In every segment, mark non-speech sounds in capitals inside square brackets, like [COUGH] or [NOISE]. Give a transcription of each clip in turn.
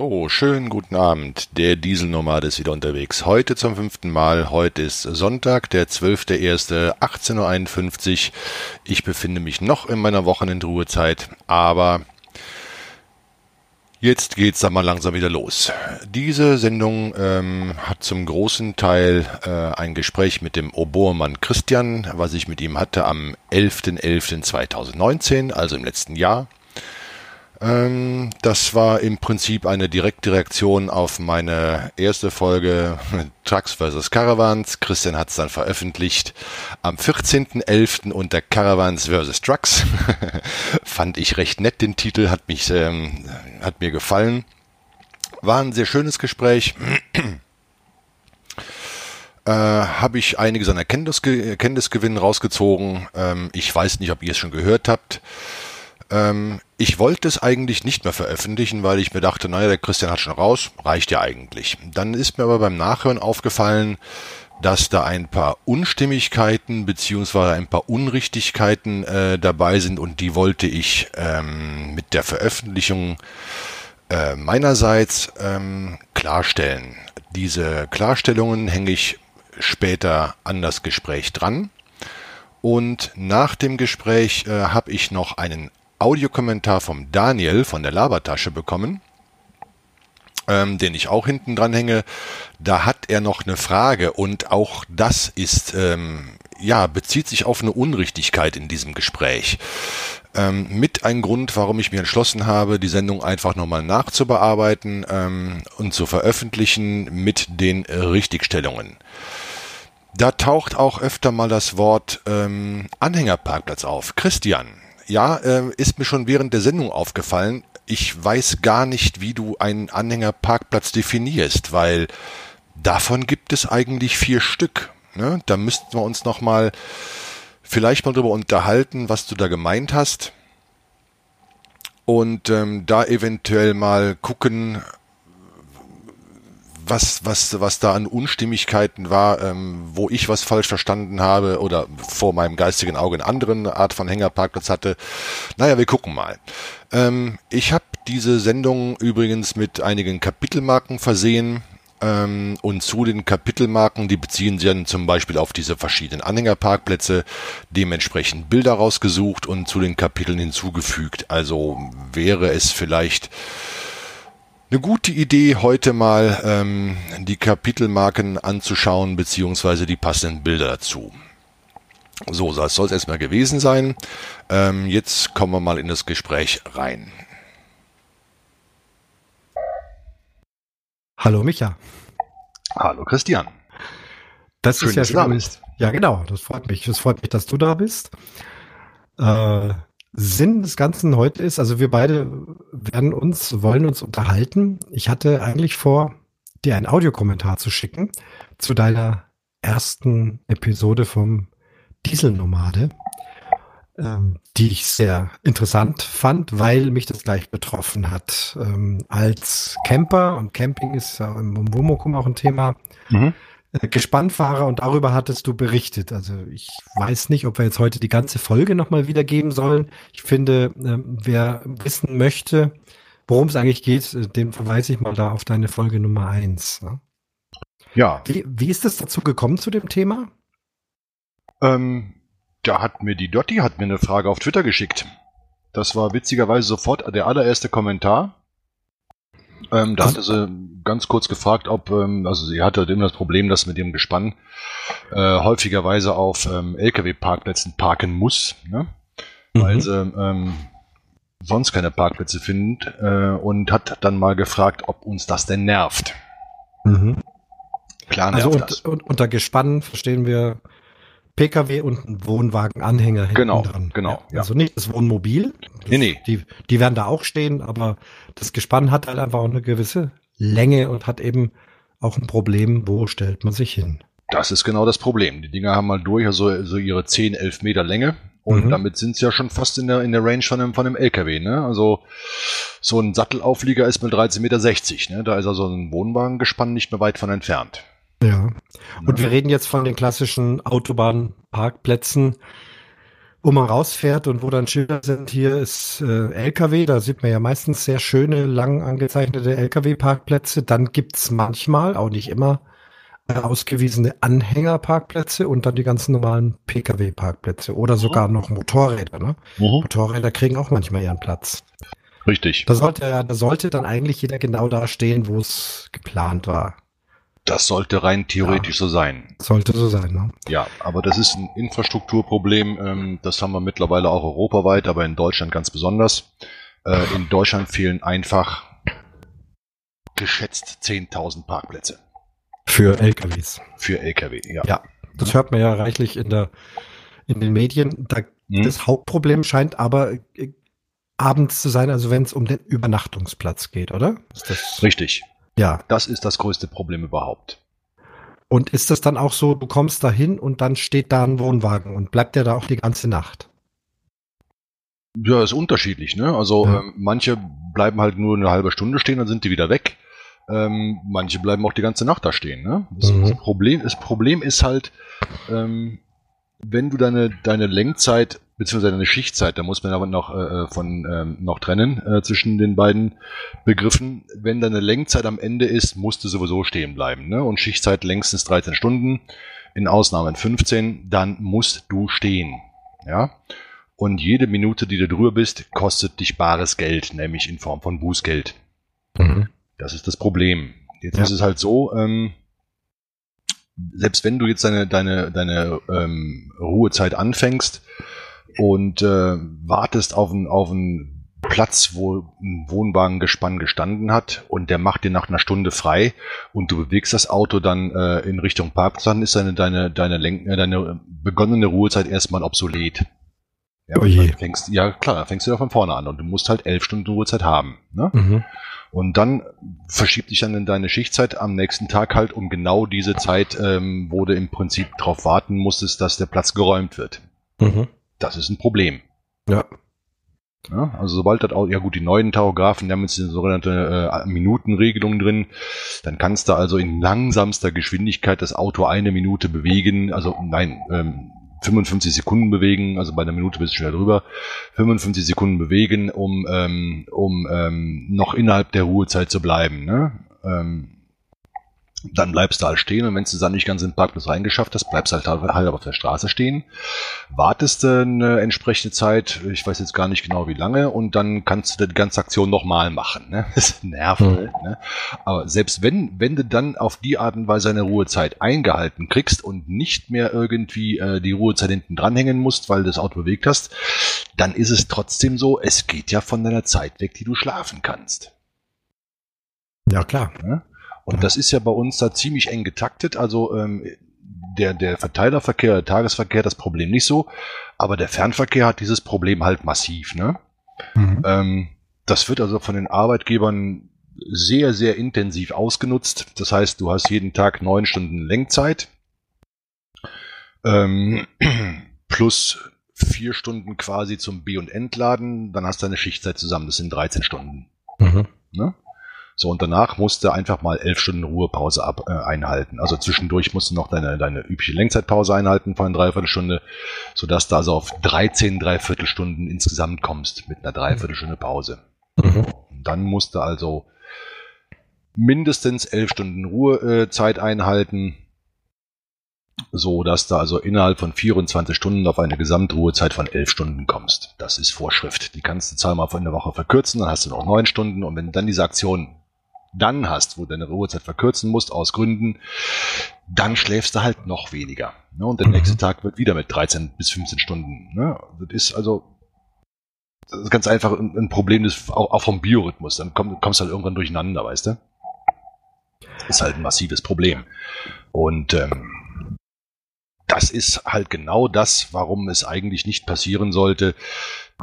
So, schönen guten Abend. Der Dieselnomad ist wieder unterwegs. Heute zum fünften Mal. Heute ist Sonntag, der 12.01., 18.51 Uhr. Ich befinde mich noch in meiner Wochenendruhezeit, aber jetzt geht's dann mal langsam wieder los. Diese Sendung ähm, hat zum großen Teil äh, ein Gespräch mit dem Oboermann Christian, was ich mit ihm hatte am 11.11.2019, also im letzten Jahr. Ähm, das war im Prinzip eine direkte Reaktion auf meine erste Folge [LAUGHS] Trucks vs. Caravans. Christian hat es dann veröffentlicht am 14.11. unter Caravans vs. Trucks. [LAUGHS] Fand ich recht nett den Titel, hat mich, ähm, hat mir gefallen. War ein sehr schönes Gespräch. [CLEARS THROAT] Äh, habe ich einiges an Erkenntnisge Erkenntnisgewinn rausgezogen. Ähm, ich weiß nicht, ob ihr es schon gehört habt. Ähm, ich wollte es eigentlich nicht mehr veröffentlichen, weil ich mir dachte, naja, der Christian hat schon raus, reicht ja eigentlich. Dann ist mir aber beim Nachhören aufgefallen, dass da ein paar Unstimmigkeiten beziehungsweise ein paar Unrichtigkeiten äh, dabei sind und die wollte ich ähm, mit der Veröffentlichung äh, meinerseits ähm, klarstellen. Diese Klarstellungen hänge ich später an das Gespräch dran. Und nach dem Gespräch äh, habe ich noch einen Audiokommentar vom Daniel von der Labertasche bekommen, ähm, den ich auch hinten dran hänge. Da hat er noch eine Frage und auch das ist, ähm, ja, bezieht sich auf eine Unrichtigkeit in diesem Gespräch. Ähm, mit ein Grund, warum ich mir entschlossen habe, die Sendung einfach nochmal nachzubearbeiten ähm, und zu veröffentlichen mit den Richtigstellungen. Da taucht auch öfter mal das Wort ähm, Anhängerparkplatz auf. Christian, ja, äh, ist mir schon während der Sendung aufgefallen. Ich weiß gar nicht, wie du einen Anhängerparkplatz definierst, weil davon gibt es eigentlich vier Stück. Ne? Da müssten wir uns noch mal vielleicht mal drüber unterhalten, was du da gemeint hast. Und ähm, da eventuell mal gucken, was, was, was da an Unstimmigkeiten war, ähm, wo ich was falsch verstanden habe oder vor meinem geistigen Auge eine andere Art von Hängerparkplatz hatte. Naja, wir gucken mal. Ähm, ich habe diese Sendung übrigens mit einigen Kapitelmarken versehen. Ähm, und zu den Kapitelmarken, die beziehen sich dann zum Beispiel auf diese verschiedenen Anhängerparkplätze, dementsprechend Bilder rausgesucht und zu den Kapiteln hinzugefügt. Also wäre es vielleicht eine gute Idee, heute mal ähm, die Kapitelmarken anzuschauen, beziehungsweise die passenden Bilder dazu. So, das soll es erstmal gewesen sein. Ähm, jetzt kommen wir mal in das Gespräch rein. Hallo Micha. Hallo Christian. Das Schön, ist ja schön. Ja, genau. Das freut mich. Es freut mich, dass du da bist. Äh, Sinn des Ganzen heute ist, also wir beide werden uns, wollen uns unterhalten. Ich hatte eigentlich vor, dir einen Audiokommentar zu schicken zu deiner ersten Episode vom Dieselnomade, ähm, die ich sehr interessant fand, weil mich das gleich betroffen hat. Ähm, als Camper und Camping ist ja im Womokum auch ein Thema. Mhm. Gespannfahrer und darüber hattest du berichtet. Also ich weiß nicht, ob wir jetzt heute die ganze Folge nochmal wiedergeben sollen. Ich finde, ähm, wer wissen möchte, worum es eigentlich geht, äh, den verweise ich mal da auf deine Folge Nummer eins. Ne? Ja. Wie, wie ist es dazu gekommen zu dem Thema? Ähm, da hat mir die Dotti hat mir eine Frage auf Twitter geschickt. Das war witzigerweise sofort der allererste Kommentar. Ähm, da hatte sie ganz kurz gefragt, ob, ähm, also sie hatte immer das Problem, dass mit dem Gespann äh, häufigerweise auf ähm, LKW-Parkplätzen parken muss, ne? Mhm. weil sie ähm, sonst keine Parkplätze findet äh, und hat dann mal gefragt, ob uns das denn nervt. Mhm. Klar nervt also und, das. Und, unter Gespann verstehen wir PKW und ein Wohnwagenanhänger hinten genau, dran. Genau, ja. Also nicht das Wohnmobil. Das, nee, nee. Die, die werden da auch stehen, aber das Gespann hat halt einfach auch eine gewisse Länge und hat eben auch ein Problem, wo stellt man sich hin. Das ist genau das Problem. Die Dinger haben mal durch also so ihre 10, 11 Meter Länge und mhm. damit sind sie ja schon fast in der, in der Range von einem, von einem LKW. Ne? Also so ein Sattelauflieger ist mit 13,60 Meter. Ne? Da ist also ein Wohnwagengespann nicht mehr weit von entfernt. Ja. Und wir reden jetzt von den klassischen Autobahnparkplätzen, wo man rausfährt und wo dann Schilder sind, hier ist äh, LKW, da sieht man ja meistens sehr schöne, lang angezeichnete LKW-Parkplätze. Dann gibt's manchmal, auch nicht immer, äh, ausgewiesene Anhängerparkplätze und dann die ganzen normalen Pkw-Parkplätze oder sogar noch Motorräder. Ne? Mhm. Motorräder kriegen auch manchmal ihren Platz. Richtig. Da sollte, da sollte dann eigentlich jeder genau da stehen, wo es geplant war. Das sollte rein theoretisch ja, so sein. Sollte so sein, ne? Ja, aber das ist ein Infrastrukturproblem. Ähm, das haben wir mittlerweile auch europaweit, aber in Deutschland ganz besonders. Äh, in Deutschland fehlen einfach geschätzt 10.000 Parkplätze. Für LKWs. Für LKW, ja. Ja, das hört man ja reichlich in der in den Medien. Da, hm. Das Hauptproblem scheint aber äh, abends zu sein, also wenn es um den Übernachtungsplatz geht, oder? Ist das Richtig. Ja. Das ist das größte Problem überhaupt. Und ist das dann auch so, du kommst da hin und dann steht da ein Wohnwagen und bleibt der da auch die ganze Nacht? Ja, ist unterschiedlich, ne? Also ja. ähm, manche bleiben halt nur eine halbe Stunde stehen, dann sind die wieder weg. Ähm, manche bleiben auch die ganze Nacht da stehen, ne? Das, mhm. das Problem, das Problem ist halt, ähm, wenn du deine, deine Lenkzeit beziehungsweise eine Schichtzeit, da muss man aber noch äh, von ähm, noch trennen äh, zwischen den beiden Begriffen. Wenn deine Lenkzeit am Ende ist, musst du sowieso stehen bleiben. Ne? Und Schichtzeit längstens 13 Stunden, in Ausnahmen 15, dann musst du stehen. Ja. Und jede Minute, die du drüber bist, kostet dich bares Geld, nämlich in Form von Bußgeld. Mhm. Das ist das Problem. Jetzt ja. ist es halt so, ähm, selbst wenn du jetzt deine, deine, deine ähm, Ruhezeit anfängst, und äh, wartest auf einen, auf einen Platz, wo ein Wohnwagengespann gestanden hat und der macht dir nach einer Stunde frei und du bewegst das Auto dann äh, in Richtung Parkplatz, dann ist deine, deine, deine, Lenk äh, deine begonnene Ruhezeit erstmal obsolet. Ja, oh. Fängst, ja klar, dann fängst du ja von vorne an und du musst halt elf Stunden Ruhezeit haben. Ne? Mhm. Und dann verschiebt dich dann in deine Schichtzeit am nächsten Tag halt um genau diese Zeit, ähm, wo du im Prinzip darauf warten musstest, dass der Platz geräumt wird. Mhm das ist ein Problem. Ja. ja also sobald das auch, ja gut, die neuen Tachografen, die haben jetzt eine sogenannte äh, Minutenregelung drin, dann kannst du also in langsamster Geschwindigkeit das Auto eine Minute bewegen, also nein, ähm, 55 Sekunden bewegen, also bei einer Minute bist du schon drüber, 55 Sekunden bewegen, um, ähm, um ähm, noch innerhalb der Ruhezeit zu bleiben. Ne? Ähm, dann bleibst du halt stehen und wenn du dann nicht ganz in den Parkplatz reingeschafft hast, bleibst halt halt auf der Straße stehen, wartest eine entsprechende Zeit, ich weiß jetzt gar nicht genau wie lange, und dann kannst du die ganze Aktion nochmal machen. Ne? [LAUGHS] Das nervt. Mhm. Ne? Aber selbst wenn, wenn du dann auf die Art und Weise eine Ruhezeit eingehalten kriegst und nicht mehr irgendwie äh, die Ruhezeit hinten dranhängen musst, weil du das Auto bewegt hast, dann ist es trotzdem so, es geht ja von deiner Zeit weg, die du schlafen kannst. Ja, klar. Ja? Und das ist ja bei uns da ziemlich eng getaktet. Also ähm, der, der Verteilerverkehr, der Tagesverkehr das Problem nicht so, aber der Fernverkehr hat dieses Problem halt massiv. Ne? Mhm. Ähm, das wird also von den Arbeitgebern sehr, sehr intensiv ausgenutzt. Das heißt, du hast jeden Tag neun Stunden Lenkzeit ähm, [CLEARS THROAT] plus vier Stunden quasi zum B- und Entladen. Dann hast du eine Schichtzeit zusammen. Das sind 13 Stunden. Mhm. Ne? So, und danach musst du einfach mal elf Stunden Ruhepause ab, äh, einhalten. Also zwischendurch musst du noch deine, deine übliche Lenkzeitpause einhalten von einer Dreiviertelstunde, sodass du also auf 13 Dreiviertelstunden insgesamt kommst mit einer Dreiviertelstunde Pause. Mhm. Dann musst du also mindestens elf Stunden Ruhezeit einhalten, so dass du also innerhalb von 24 Stunden auf eine Gesamtruhezeit von 11 Stunden kommst. Das ist Vorschrift. Die kannst du zweimal von der Woche verkürzen, dann hast du noch 9 Stunden und wenn du dann diese Aktion dann hast, wo du deine Ruhezeit verkürzen musst aus Gründen, dann schläfst du halt noch weniger. Ne? Und der mhm. nächste Tag wird wieder mit 13 bis 15 Stunden. Ne? Das ist also das ist ganz einfach ein, Problem des, auch, auch, vom Biorhythmus. Dann komm, kommst du halt irgendwann durcheinander, weißt du? Ist halt ein massives Problem. Und ähm, das ist halt genau das, warum es eigentlich nicht passieren sollte,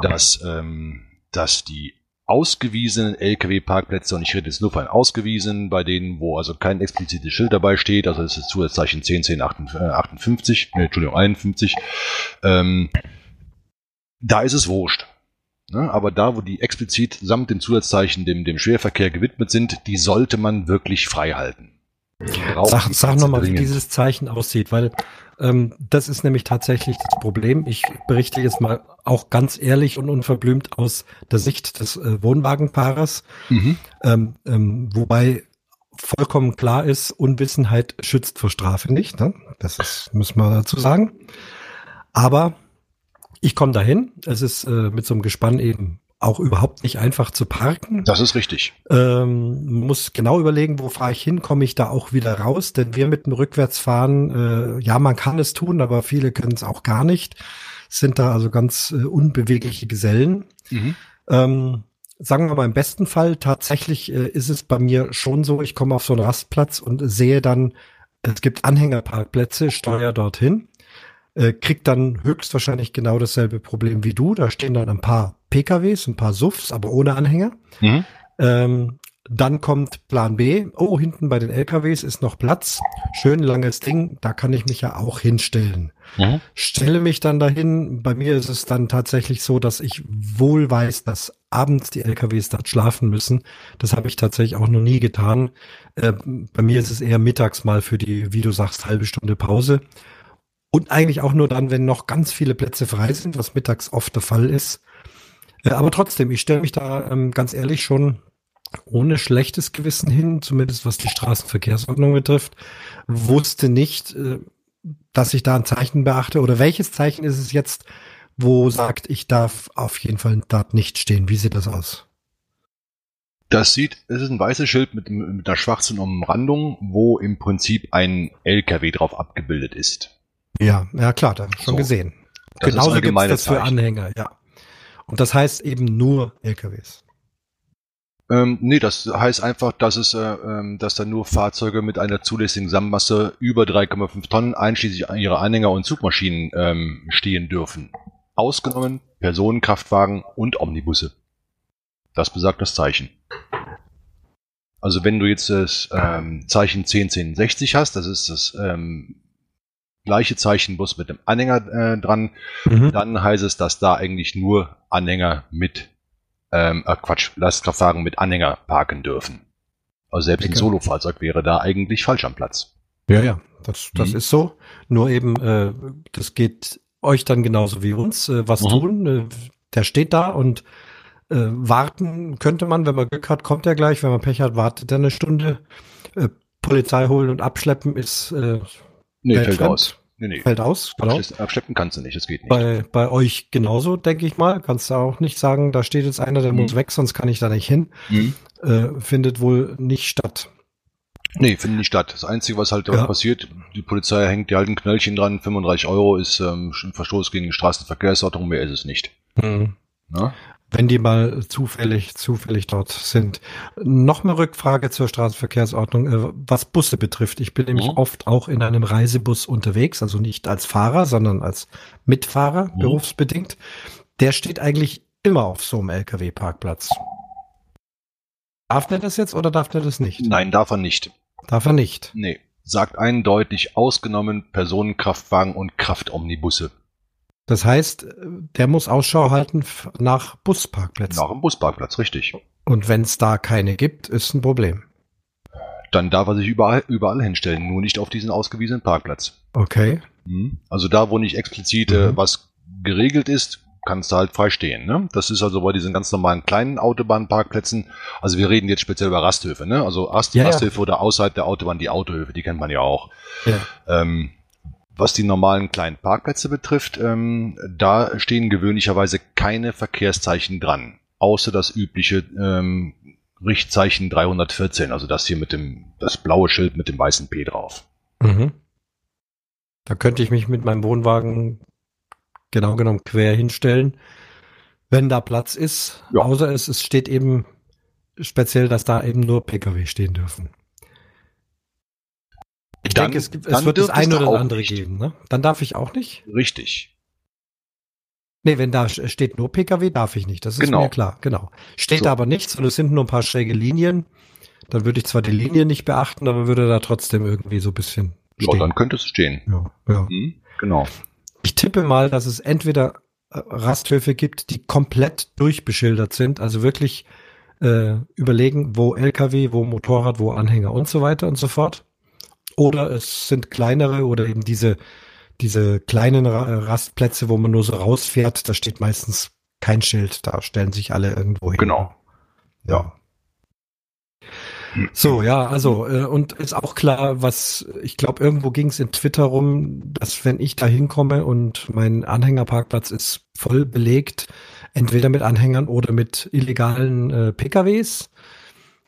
dass, ähm, dass die ausgewiesenen Lkw-Parkplätze, und ich rede jetzt nur von ausgewiesenen, bei denen, wo also kein explizites Schild dabei steht, also das ist Zusatzzeichen 10, 10, 58, äh, Entschuldigung, 51, ähm, da ist es wurscht. Ne? Aber da, wo die explizit samt dem Zusatzzeichen dem, dem Schwerverkehr gewidmet sind, die sollte man wirklich frei halten. Sag, sag nochmal, wie dieses Zeichen aussieht, weil ähm, das ist nämlich tatsächlich das Problem. Ich berichte jetzt mal auch ganz ehrlich und unverblümt aus der Sicht des äh, Wohnwagenpaarers, mhm. ähm, ähm, wobei vollkommen klar ist, Unwissenheit schützt vor Strafe nicht. Ne? Das ist, müssen wir dazu sagen. Aber ich komme dahin. Es ist äh, mit so einem Gespann eben auch überhaupt nicht einfach zu parken. Das ist richtig. Ähm, muss genau überlegen, wo fahre ich hin, komme ich da auch wieder raus, denn wir mit dem Rückwärtsfahren, äh, ja, man kann es tun, aber viele können es auch gar nicht, sind da also ganz äh, unbewegliche Gesellen. Mhm. Ähm, sagen wir mal im besten Fall, tatsächlich äh, ist es bei mir schon so, ich komme auf so einen Rastplatz und sehe dann, es gibt Anhängerparkplätze, steuere dorthin äh, kriegt dann höchstwahrscheinlich genau dasselbe Problem wie du. Da stehen dann ein paar PKWs, ein paar SUVs, aber ohne Anhänger. Mhm. Ähm, dann kommt Plan B. Oh, hinten bei den LKWs ist noch Platz. Schön langes Ding. Da kann ich mich ja auch hinstellen. Mhm. Stelle mich dann dahin. Bei mir ist es dann tatsächlich so, dass ich wohl weiß, dass abends die LKWs dort schlafen müssen. Das habe ich tatsächlich auch noch nie getan. Äh, bei mir ist es eher mittags mal für die, wie du sagst, halbe Stunde Pause. Und eigentlich auch nur dann, wenn noch ganz viele Plätze frei sind, was mittags oft der Fall ist. Äh, aber trotzdem, ich stelle mich da ähm, ganz ehrlich schon ohne schlechtes Gewissen hin, zumindest was die Straßenverkehrsordnung betrifft, wusste nicht, äh, dass ich da ein Zeichen beachte oder welches Zeichen ist es jetzt, wo sagt, ich darf auf jeden Fall dort nicht stehen. Wie sieht das aus? Das sieht, es ist ein weißes Schild mit, mit einer schwarzen Umrandung, wo im Prinzip ein LKW drauf abgebildet ist. Ja, ja klar, da schon so. gesehen. Das Genauso gibt es das für Anhänger, ja. Und das heißt eben nur LKWs. Ähm, nee, das heißt einfach, dass es, äh, ähm, dass da nur Fahrzeuge mit einer zulässigen Sammmasse über 3,5 Tonnen, einschließlich ihrer Anhänger und Zugmaschinen, ähm, stehen dürfen. Ausgenommen Personenkraftwagen und Omnibusse. Das besagt das Zeichen. Also wenn du jetzt das ähm, Zeichen 101060 hast, das ist das ähm, gleiche Zeichen bloß mit dem Anhänger äh, dran, mhm. dann heißt es, dass da eigentlich nur Anhänger mit, ähm, äh, Quatsch, Lastkraftwagen mit Anhänger parken dürfen. Also selbst okay. ein Solofahrzeug wäre da eigentlich falsch am Platz. Ja, ja, das, das mhm. ist so. Nur eben, äh, das geht euch dann genauso wie uns. Äh, was mhm. tun? Äh, der steht da und äh, warten könnte man, wenn man Glück hat, kommt er gleich. Wenn man Pech hat, wartet er eine Stunde. Äh, Polizei holen und abschleppen ist Nee, fällt aus. Nee, nee. Fällt aus, genau. Abschleppen kannst du nicht, das geht nicht. Bei, bei euch genauso, denke ich mal. Kannst du auch nicht sagen, da steht jetzt einer, der mhm. muss weg, sonst kann ich da nicht hin. Mhm. Äh, findet wohl nicht statt. Nee, findet nicht statt. Das Einzige, was halt ja. passiert, die Polizei hängt die alten Knöllchen dran, 35 Euro ist ähm, ein Verstoß gegen die Straßenverkehrsordnung, mehr ist es nicht. Mhm. Wenn die mal zufällig, zufällig dort sind. Noch eine Rückfrage zur Straßenverkehrsordnung, äh, was Busse betrifft. Ich bin nämlich mhm. oft auch in einem Reisebus unterwegs, also nicht als Fahrer, sondern als Mitfahrer, mhm. berufsbedingt. Der steht eigentlich immer auf so einem LKW-Parkplatz. Darf der das jetzt oder darf der das nicht? Nein, darf er nicht. Darf er nicht? Nee. Sagt eindeutig ausgenommen Personenkraftwagen und Kraftomnibusse. Das heißt, der muss Ausschau halten nach Busparkplätzen. Nach dem Busparkplatz, richtig. Und wenn es da keine gibt, ist ein Problem. Dann darf er sich überall, überall hinstellen, nur nicht auf diesen ausgewiesenen Parkplatz. Okay. Mhm. Also da, wo nicht explizit äh, mhm. was geregelt ist, kannst du halt frei stehen. Ne? Das ist also bei diesen ganz normalen kleinen Autobahnparkplätzen. Also wir reden jetzt speziell über Rasthöfe. Ne? Also Rast, ja, Rasthöfe ja. oder außerhalb der Autobahn die Autohöfe, die kennt man ja auch. Ja. Ähm, was die normalen kleinen Parkplätze betrifft, ähm, da stehen gewöhnlicherweise keine Verkehrszeichen dran, außer das übliche ähm, Richtzeichen 314, also das hier mit dem, das blaue Schild mit dem weißen P drauf. Mhm. Da könnte ich mich mit meinem Wohnwagen genau genommen quer hinstellen, wenn da Platz ist. Ja. Außer es, es steht eben speziell, dass da eben nur Pkw stehen dürfen. Ich dann, denke, es, gibt, es wird das eine oder das andere nicht. geben. Ne? Dann darf ich auch nicht? Richtig. Nee, wenn da steht nur Pkw, darf ich nicht. Das ist genau. mir klar. Genau. Steht so. da aber nichts und es sind nur ein paar schräge Linien. Dann würde ich zwar die Linie nicht beachten, aber würde da trotzdem irgendwie so ein bisschen stehen. Ja, dann könnte es stehen. Ja, ja. Mhm, genau. Ich tippe mal, dass es entweder äh, Rasthöfe gibt, die komplett durchbeschildert sind, also wirklich äh, überlegen, wo LKW, wo Motorrad, wo Anhänger und so weiter und so fort. Oder es sind kleinere oder eben diese, diese kleinen Rastplätze, wo man nur so rausfährt, da steht meistens kein Schild, da stellen sich alle irgendwo hin. Genau. Ja. So, ja, also, äh, und ist auch klar, was, ich glaube, irgendwo ging es in Twitter rum, dass wenn ich da hinkomme und mein Anhängerparkplatz ist voll belegt, entweder mit Anhängern oder mit illegalen äh, PKWs,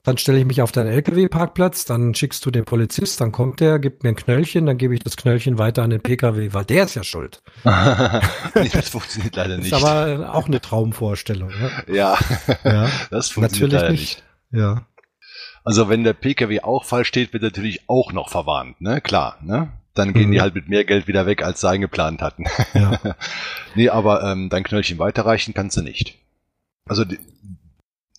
dann stelle ich mich auf deinen LKW-Parkplatz, dann schickst du den Polizist, dann kommt der, gibt mir ein Knöllchen, dann gebe ich das Knöllchen weiter an den PKW, weil der ist ja schuld. [LAUGHS] das funktioniert leider nicht. Ist aber auch eine Traumvorstellung. Ne? Ja, ja, [LAUGHS] das funktioniert Natürlich leider nicht. nicht. Ja. Also wenn der PKW auch falsch steht, wird er natürlich auch noch verwarnt, ne? Klar, ne? Dann gehen mhm. die halt mit mehr Geld wieder weg, als sie eingeplant hatten. Ja. [LAUGHS] nee, aber ähm, dein Knöllchen weiterreichen kannst du nicht. Also die,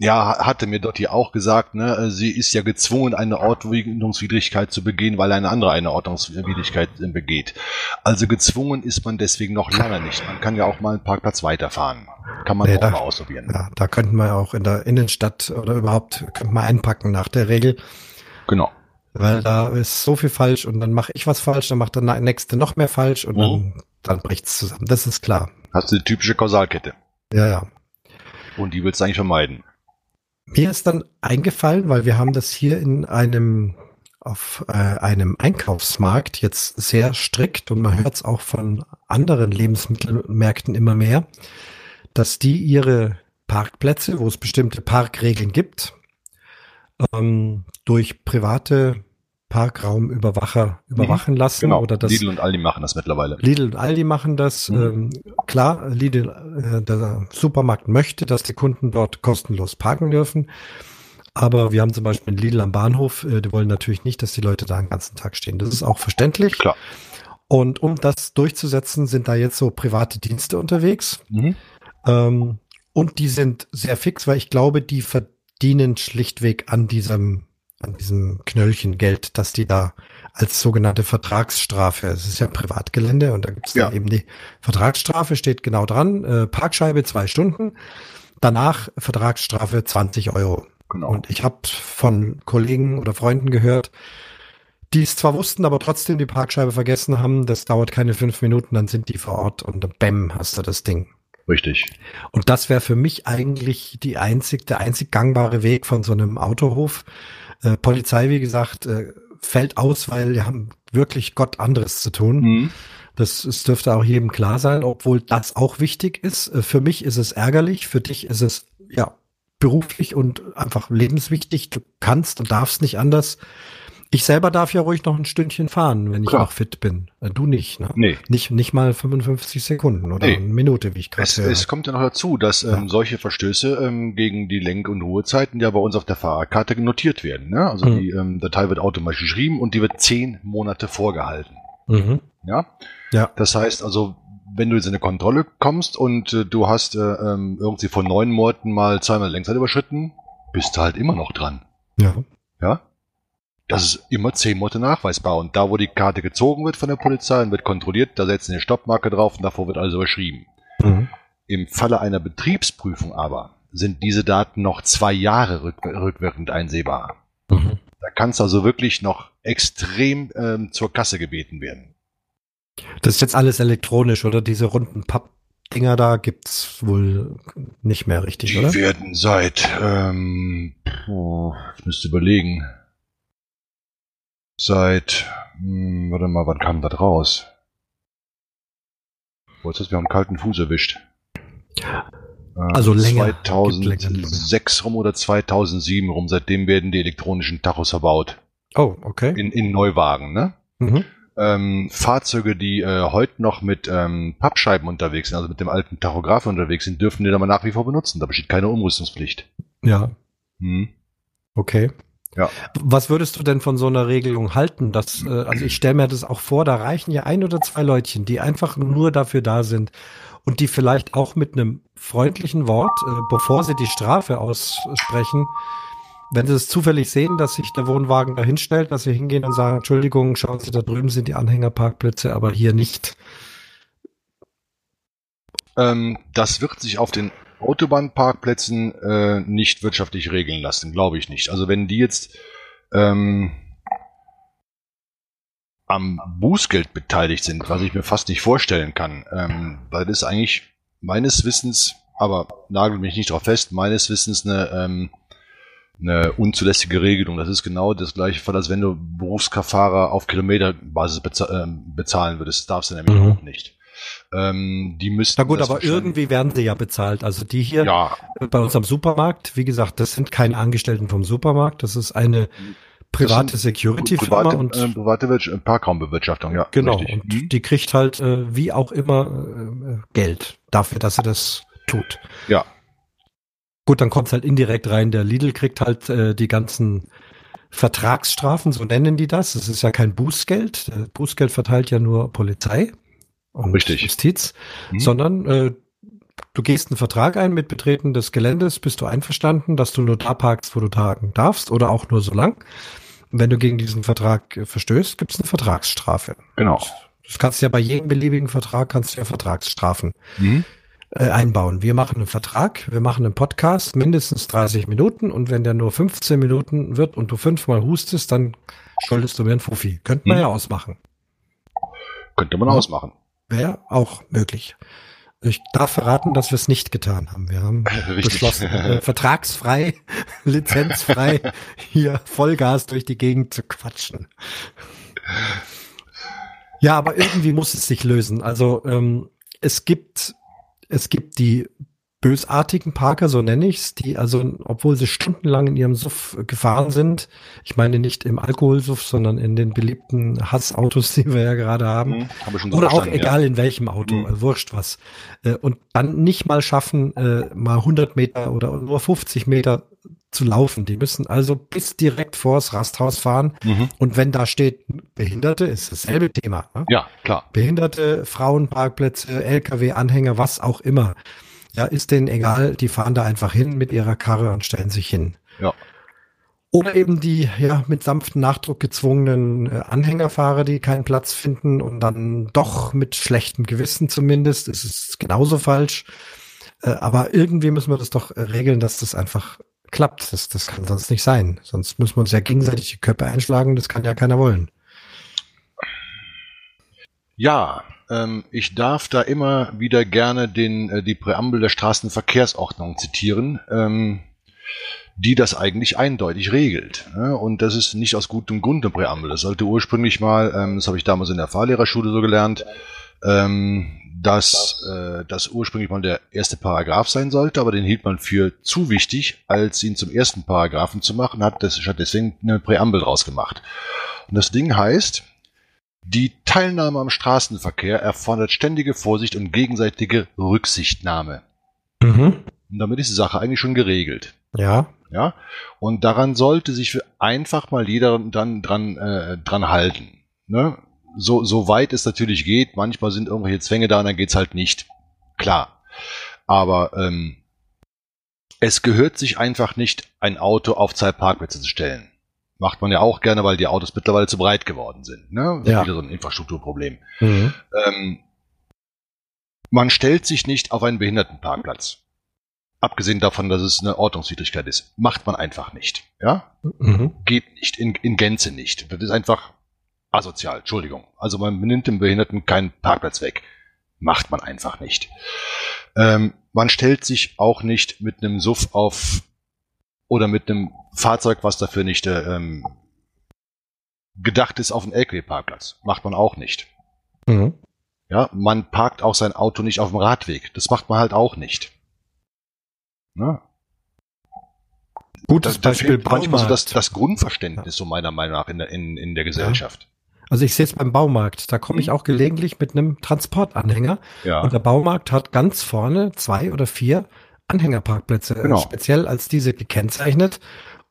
ja, hatte mir Dotti auch gesagt, ne, sie ist ja gezwungen, eine Ordnungswidrigkeit zu begehen, weil eine andere eine Ordnungswidrigkeit begeht. Also gezwungen ist man deswegen noch lange nicht. Man kann ja auch mal einen Parkplatz weiterfahren. Kann man nee, auch da, mal ausprobieren. Ja, da könnten wir auch in der Innenstadt oder überhaupt man einpacken nach der Regel. Genau. Weil da ist so viel falsch und dann mache ich was falsch, dann macht der nächste noch mehr falsch und mhm. dann, dann bricht's zusammen. Das ist klar. Hast du die typische Kausalkette. Ja, ja. Und die willst du eigentlich vermeiden. Mir ist dann eingefallen, weil wir haben das hier in einem auf äh, einem Einkaufsmarkt jetzt sehr strikt und man hört es auch von anderen Lebensmittelmärkten immer mehr, dass die ihre Parkplätze, wo es bestimmte Parkregeln gibt, ähm, durch private Parkraumüberwacher überwachen mhm. lassen. Genau. Oder das, Lidl und Aldi machen das mittlerweile. Lidl und Aldi machen das. Mhm. Ähm, klar, Lidl, äh, der Supermarkt möchte, dass die Kunden dort kostenlos parken dürfen. Aber wir haben zum Beispiel Lidl am Bahnhof, äh, die wollen natürlich nicht, dass die Leute da den ganzen Tag stehen. Das ist auch verständlich. Klar. Und um das durchzusetzen, sind da jetzt so private Dienste unterwegs. Mhm. Ähm, und die sind sehr fix, weil ich glaube, die verdienen schlichtweg an diesem an diesem Knöllchen Geld, dass die da als sogenannte Vertragsstrafe, es ist ja Privatgelände und da gibt es ja. eben die Vertragsstrafe, steht genau dran, äh, Parkscheibe zwei Stunden, danach Vertragsstrafe 20 Euro. Genau. Und ich habe von Kollegen oder Freunden gehört, die es zwar wussten, aber trotzdem die Parkscheibe vergessen haben, das dauert keine fünf Minuten, dann sind die vor Ort und bäm, hast du das Ding. Richtig. Und das wäre für mich eigentlich die einzig, der einzig gangbare Weg von so einem Autohof, äh, Polizei, wie gesagt, äh, fällt aus, weil wir haben wirklich Gott anderes zu tun. Mhm. Das, das dürfte auch jedem klar sein, obwohl das auch wichtig ist. Äh, für mich ist es ärgerlich, für dich ist es ja beruflich und einfach lebenswichtig. Du kannst und darfst nicht anders. Ich selber darf ja ruhig noch ein Stündchen fahren, wenn ich Klar. noch fit bin. Äh, du nicht, ne? Nee. Nicht, nicht mal 55 Sekunden oder nee. eine Minute, wie ich gerade es, es kommt ja noch dazu, dass ähm, solche Verstöße ähm, gegen die Lenk- und Ruhezeiten ja bei uns auf der Fahrradkarte notiert werden. Ne? Also mhm. die ähm, Datei wird automatisch geschrieben und die wird zehn Monate vorgehalten. Mhm. Ja? Ja. Das heißt also, wenn du jetzt in eine Kontrolle kommst und äh, du hast äh, ähm, irgendwie vor neun Monaten mal zweimal Längszeit überschritten, bist du halt immer noch dran. Ja. Ja? Das ist immer zehn Monate nachweisbar. Und da, wo die Karte gezogen wird von der Polizei und wird kontrolliert, da setzen eine Stoppmarke drauf und davor wird alles überschrieben. Mhm. Im Falle einer Betriebsprüfung aber sind diese Daten noch zwei Jahre rück rückwirkend einsehbar. Mhm. Da kann es also wirklich noch extrem ähm, zur Kasse gebeten werden. Das ist jetzt alles elektronisch, oder? Diese runden Pappdinger da gibt's wohl nicht mehr richtig, Die oder? Die werden seit, ähm, ich müsste überlegen, seit, hm, warte mal, wann kam das raus? Wo ist das? Wir haben einen kalten Fuß erwischt. Also länger. 2006 rum oder 2007 rum. Seitdem werden die elektronischen Tachos verbaut. Oh, okay. In, in Neuwagen, ne? Mhm. Ähm, Fahrzeuge, die äh, heute noch mit ähm, Pappscheiben unterwegs sind, also mit dem alten Tachograph unterwegs sind, dürfen die dann mal nach wie vor benutzen. Da besteht keine Umrüstungspflicht. Ja. Hm. Okay. Ja. Was würdest du denn von so einer Regelung halten? Dass, äh, also ich stelle mir das auch vor, da reichen ja ein oder zwei Leutchen, die einfach nur dafür da sind und die vielleicht auch mit einem freundlichen Wort, äh, bevor sie die Strafe aussprechen, wenn sie es zufällig sehen, dass sich der Wohnwagen da hinstellt, dass sie hingehen und sagen, Entschuldigung, schauen Sie, da drüben sind die Anhängerparkplätze, aber hier nicht. Ähm, das wird sich auf den Autobahnparkplätzen äh, nicht wirtschaftlich regeln lassen, glaube ich nicht. Also wenn die jetzt ähm, am Bußgeld beteiligt sind, was ich mir fast nicht vorstellen kann, ähm, weil das eigentlich meines Wissens, aber nagel mich nicht drauf fest, meines Wissens eine, ähm, eine unzulässige Regelung. Das ist genau das gleiche Fall, als wenn du Berufsfahrer auf Kilometerbasis beza äh, bezahlen würdest. Das darfst du nämlich mhm. auch nicht. Ähm, die müssten. Na gut, aber irgendwie werden sie ja bezahlt. Also die hier ja. bei uns am Supermarkt, wie gesagt, das sind keine Angestellten vom Supermarkt, das ist eine private Security-Firma private, und äh, private äh, Parkraumbewirtschaftung, ja. Genau. Richtig. Und mhm. die kriegt halt äh, wie auch immer äh, Geld dafür, dass sie das tut. Ja. Gut, dann kommt es halt indirekt rein. Der Lidl kriegt halt äh, die ganzen Vertragsstrafen, so nennen die das. Es ist ja kein Bußgeld. Bußgeld verteilt ja nur Polizei und Richtig. Justiz, mhm. sondern äh, du gehst einen Vertrag ein mit Betreten des Geländes, bist du einverstanden, dass du nur da parkst, wo du tagen darfst oder auch nur so lang. wenn du gegen diesen Vertrag äh, verstößt, gibt es eine Vertragsstrafe. Genau. Das kannst du ja bei jedem beliebigen Vertrag kannst du ja Vertragsstrafen mhm. äh, einbauen. Wir machen einen Vertrag, wir machen einen Podcast, mindestens 30 Minuten und wenn der nur 15 Minuten wird und du fünfmal hustest, dann schuldest du mir einen Fuffi. Könnte man mhm. ja ausmachen. Könnte man ausmachen. Wäre auch möglich. Ich darf verraten, dass wir es nicht getan haben. Wir haben [LAUGHS] Richtig. beschlossen, [LAUGHS] äh, vertragsfrei, [LAUGHS] lizenzfrei hier Vollgas durch die Gegend zu quatschen. Ja, aber irgendwie muss es sich lösen. Also ähm, es gibt es gibt die bösartigen Parker, so nenne ich's, die also, obwohl sie stundenlang in ihrem Suff gefahren sind, ich meine nicht im Alkoholsuff, sondern in den beliebten Hassautos, die wir ja gerade haben, mhm, hab oder auch egal ja. in welchem Auto, mhm. also wurscht was, äh, und dann nicht mal schaffen, äh, mal 100 Meter oder nur 50 Meter zu laufen. Die müssen also bis direkt vors Rasthaus fahren. Mhm. Und wenn da steht Behinderte, ist dasselbe Thema. Ne? Ja, klar. Behinderte, Frauenparkplätze, Lkw-Anhänger, was auch immer. Ja, ist denen egal, die fahren da einfach hin mit ihrer Karre und stellen sich hin. Ja. Oder eben die ja mit sanftem Nachdruck gezwungenen äh, Anhängerfahrer, die keinen Platz finden und dann doch mit schlechtem Gewissen zumindest, ist es genauso falsch. Äh, aber irgendwie müssen wir das doch äh, regeln, dass das einfach klappt. Das, das kann sonst nicht sein. Sonst müssen wir uns ja gegenseitig die Köpfe einschlagen, das kann ja keiner wollen. Ja, ich darf da immer wieder gerne den, äh, die Präambel der Straßenverkehrsordnung zitieren, ähm, die das eigentlich eindeutig regelt. Ne? Und das ist nicht aus gutem Grund eine Präambel. Das sollte ursprünglich mal, ähm, das habe ich damals in der Fahrlehrerschule so gelernt, ähm, dass äh, das ursprünglich mal der erste Paragraph sein sollte, aber den hielt man für zu wichtig, als ihn zum ersten Paragraphen zu machen, hat das hat deswegen eine Präambel draus gemacht. Und das Ding heißt, die Teilnahme am Straßenverkehr erfordert ständige Vorsicht und gegenseitige Rücksichtnahme. Mhm. Und damit ist die Sache eigentlich schon geregelt. Ja. Ja. Und daran sollte sich einfach mal jeder dann dran, äh, dran halten. Ne? So, so weit es natürlich geht. Manchmal sind irgendwelche Zwänge da und dann geht's halt nicht. Klar. Aber ähm, es gehört sich einfach nicht, ein Auto auf zwei Parkplätze zu stellen. Macht man ja auch gerne, weil die Autos mittlerweile zu breit geworden sind. Ne? Ja. Wieder so ein Infrastrukturproblem. Mhm. Ähm, man stellt sich nicht auf einen Behindertenparkplatz. Abgesehen davon, dass es eine Ordnungswidrigkeit ist. Macht man einfach nicht. Ja? Mhm. Geht nicht, in, in Gänze nicht. Das ist einfach asozial, Entschuldigung. Also man nimmt dem Behinderten keinen Parkplatz weg. Macht man einfach nicht. Ähm, man stellt sich auch nicht mit einem Suff auf oder mit einem Fahrzeug, was dafür nicht äh, ähm, gedacht ist, auf einen LKW-Parkplatz. Macht man auch nicht. Mhm. Ja, man parkt auch sein Auto nicht auf dem Radweg. Das macht man halt auch nicht. Ne? Gutes das, Beispiel da manchmal so das, das Grundverständnis, so meiner Meinung nach, in der, in, in der Gesellschaft. Also ich sehe es beim Baumarkt, da komme ich mhm. auch gelegentlich mit einem Transportanhänger. Ja. Und der Baumarkt hat ganz vorne zwei oder vier Anhängerparkplätze, genau. speziell als diese gekennzeichnet.